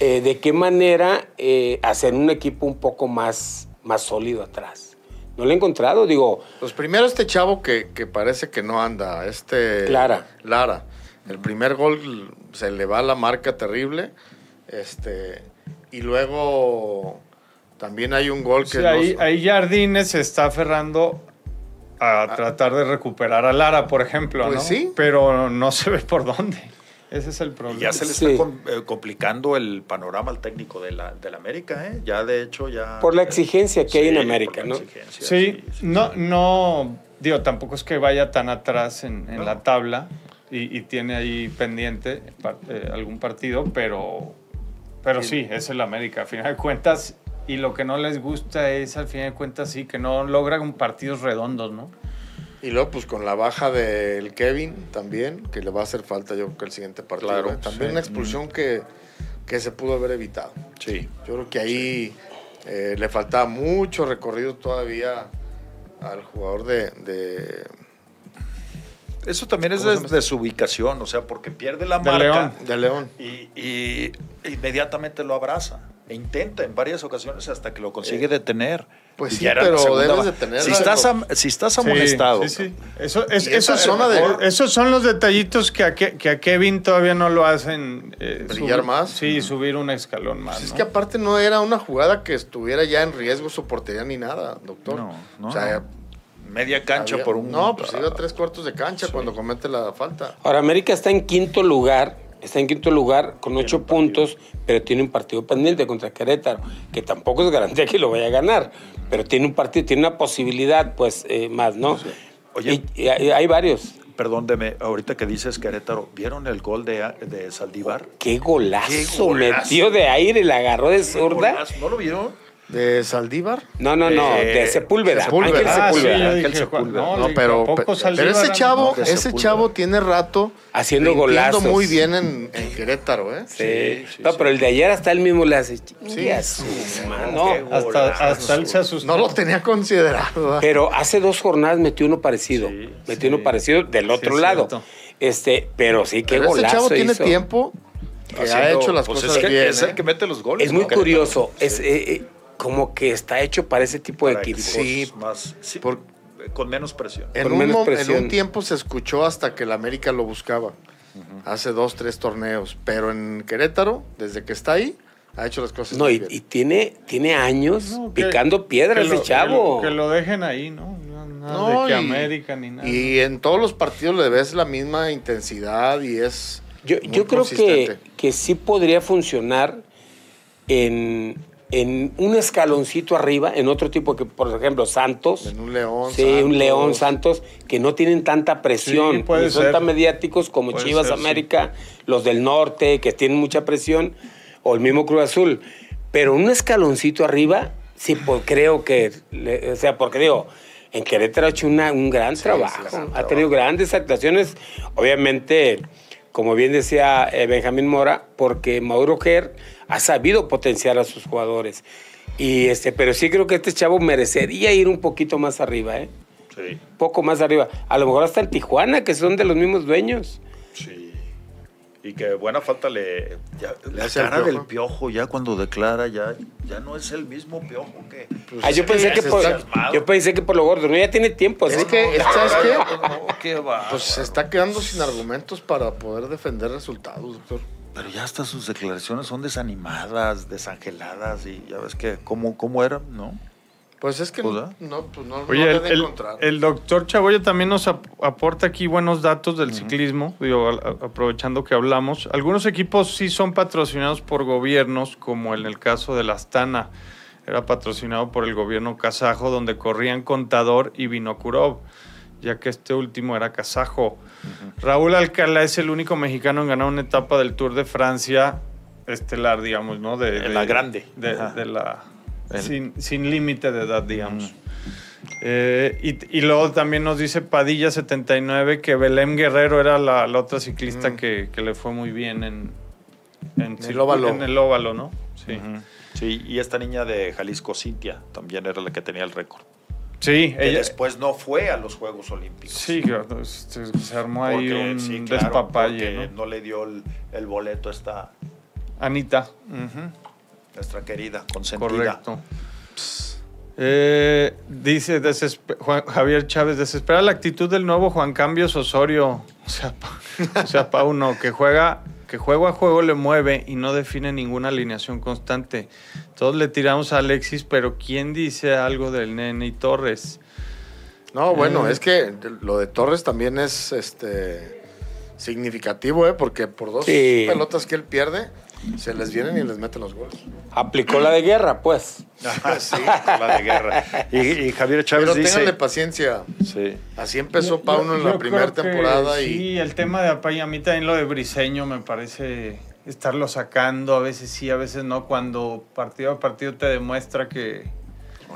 eh, de qué manera eh, hacer un equipo un poco más, más sólido atrás. No lo he encontrado, digo. Pues primero este chavo que, que parece que no anda, este... Lara. Lara. El primer gol se le va la marca terrible. Este, y luego también hay un gol que... ahí, ahí Jardines se está aferrando a ah. tratar de recuperar a Lara, por ejemplo, pues sí. Pero no se ve por dónde. Ese es el problema. ya se le está eh, complicando el panorama al técnico de la, de la América, ¿eh? Ya de hecho ya... Por la exigencia que hay en América, ¿no? Sí, no, no, digo, tampoco es que vaya tan atrás en, la tabla y, tiene ahí pendiente eh, algún partido, pero, pero sí, es el América. A final de cuentas, y lo que no les gusta es, al final de cuentas, sí, que no logran partidos redondos, ¿no? Y luego, pues con la baja del Kevin también, que le va a hacer falta, yo creo que el siguiente partido. ¿eh? También una expulsión que, que, se pudo haber evitado. Sí. Yo creo que ahí eh, le faltaba mucho recorrido todavía al jugador de. Eso también es de, su ubicación, o sea, porque pierde la marca. De León. y inmediatamente lo abraza e intenta en varias ocasiones hasta que lo consigue eh, detener. Pues sí, pero debes de tener. Si estás, si estás amonestado. Sí, sí, Eso, esos son los detallitos que a, que a, Kevin todavía no lo hacen. Eh, ¿Brillar más? Sí, subir un escalón más. Pues es que aparte no era una jugada que estuviera ya en riesgo su portería ni nada, doctor. No, no. O sea, media cancha por un. No, pues iba tres cuartos de cancha cuando comete la falta. Ahora, América está en quinto lugar Está en quinto lugar con ocho puntos, pero tiene un partido pendiente contra Querétaro, que tampoco es garantía que lo vaya a ganar, pero tiene un partido, tiene una posibilidad, pues, eh, más, ¿no? Oye, y, hay, varios. Perdón, ahorita que dices Querétaro, ¿vieron el gol de, de Saldívar? ¡Qué golazo! Metió de aire, la agarró de zurda. ¿No lo vieron? ¿De Saldívar? No, no, no, eh, de Sepúlveda. Sepúlveda. No, pero, pero, ese chavo, ese chavo tiene rato haciendo golazos. muy bien en, Querétaro, ¿eh? Sí. no, pero el de ayer hasta él mismo le hace. Sí, no, hasta, hasta él se asustó. No lo tenía considerado. Pero hace dos jornadas metió uno parecido. metió uno parecido del otro lado. Este, pero sí, qué pero golazo. Ese chavo tiene tiempo que ha hecho las pues cosas bien. Es el ¿eh? que mete los goles. Es muy curioso. Es, eh, como que está hecho para ese tipo de equipos. Sí, más, con menos presión. En, un, tiempo se escuchó hasta que el América lo buscaba. Hace dos, tres torneos. Pero en Querétaro, desde que está ahí, ha hecho las cosas no, y, y, tiene, tiene años picando piedras ese chavo. Que lo, dejen ahí, ¿no? Nada de que América ni nada. Y en todos los partidos le ves la misma intensidad y es. Yo, yo creo que, que sí podría funcionar en, en un escaloncito arriba, en otro tipo que, por ejemplo, Santos. En un León. Sí, un León Santos, que no tienen tanta presión. Sí, son tan mediáticos como Chivas América, los del norte, que tienen mucha presión, o el mismo Cruz Azul. Pero un escaloncito arriba, sí, pues, creo que, o sea, porque digo, en Querétaro ha hecho un gran trabajo. ha tenido grandes actuaciones, obviamente, como bien decía eh, Benjamín Mora, porque Mauro Ger ha sabido potenciar a sus jugadores. Y este, pero sí creo que este chavo merecería ir un poquito más arriba, ¿eh? Sí. Poco más arriba. A lo mejor hasta en Tijuana, que son de los mismos dueños. Sí. Y que buena falta le, le hace cara del piojo ya cuando declara ya, ya no es el mismo piojo que. Pues ah, yo pensé que por, yo pensé que por lo gordo, no ya tiene tiempo. Es que, ¿sabes qué? pues se está quedando sin argumentos para poder defender resultados, doctor. Pero ya hasta sus declaraciones son desanimadas, desangeladas y ya ves que cómo, cómo eran, ¿no? Pues es que pues, no, pues no, Oye, el, el, doctor Chagoya también nos aporta aquí buenos datos del ciclismo, digo, aprovechando que hablamos. Algunos equipos sí son patrocinados por gobiernos, como en el caso de la Astana, era patrocinado por el gobierno kazajo, donde corrían Contador y Vinokurov, ya que este último era kazajo. Raúl Alcalá es el único mexicano en ganar una etapa del Tour de Francia estelar, digamos, ¿no? De, la grande. de la sin, límite de edad, digamos. Eh, y, luego también nos dice Padilla 79 que Belém Guerrero era la, otra ciclista que, le fue muy bien en, el óvalo. En el óvalo, ¿no? Sí. Sí, y esta niña de Jalisco, Cintia, también era la que tenía el récord. Sí, que ella después no fue a los Juegos Olímpicos. Sí, se, armó ahí un despapalle. ¿no? le dio el, boleto a esta Anita nuestra querida, consentida. Correcto. Eh, dice Javier Chávez, desespera la actitud del nuevo Juan Cambios Osorio. (laughs) O sea, o sea Pauno, que juega, que juego a juego le mueve y no define ninguna alineación constante. Todos le tiramos a Alexis, pero ¿quién dice algo del Nene y Torres? No, bueno, eh. es que lo de Torres también es este significativo, ¿eh? porque por dos pelotas que él pierde, se les vienen y les meten los goles. Aplicó la de guerra, pues. sí, (laughs) la de guerra. Y, Javier Chávez Pero ténganle paciencia. Sí. Así empezó Pauno en la primera temporada. y... Sí, el tema de Apay, a mí también lo de Briseño me parece estarlo sacando, a veces sí, a veces no, cuando partido a partido te demuestra que...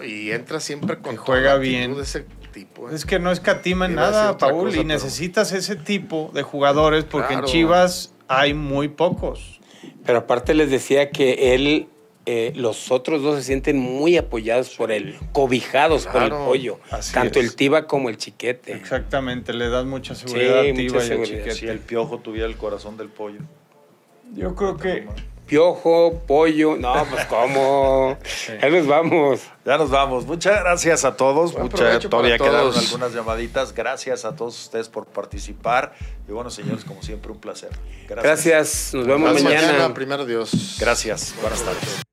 Y entra siempre con juega bien. ese tipo. ¿eh? Es que no escatima en nada, Paul, y necesitas ese tipo de jugadores porque en Chivas hay muy pocos. Pero aparte les decía que él, eh, los otros dos se sienten muy apoyados por él, cobijados por el pollo. Tanto el Tiba como el Chiquete. Exactamente, le das mucha seguridad al Tiba y al Chiquete. Si el Piojo tuviera el corazón del pollo. Yo creo que piojo, pollo. No, pues cómo. Ya nos vamos. Ya nos vamos. Muchas gracias a todos. todavía quedaron algunas llamaditas. Gracias a todos ustedes por participar. Y bueno, señores, como siempre, un placer. Gracias. Nos vemos mañana. mañana. Primero Dios. Gracias. Buenas tardes.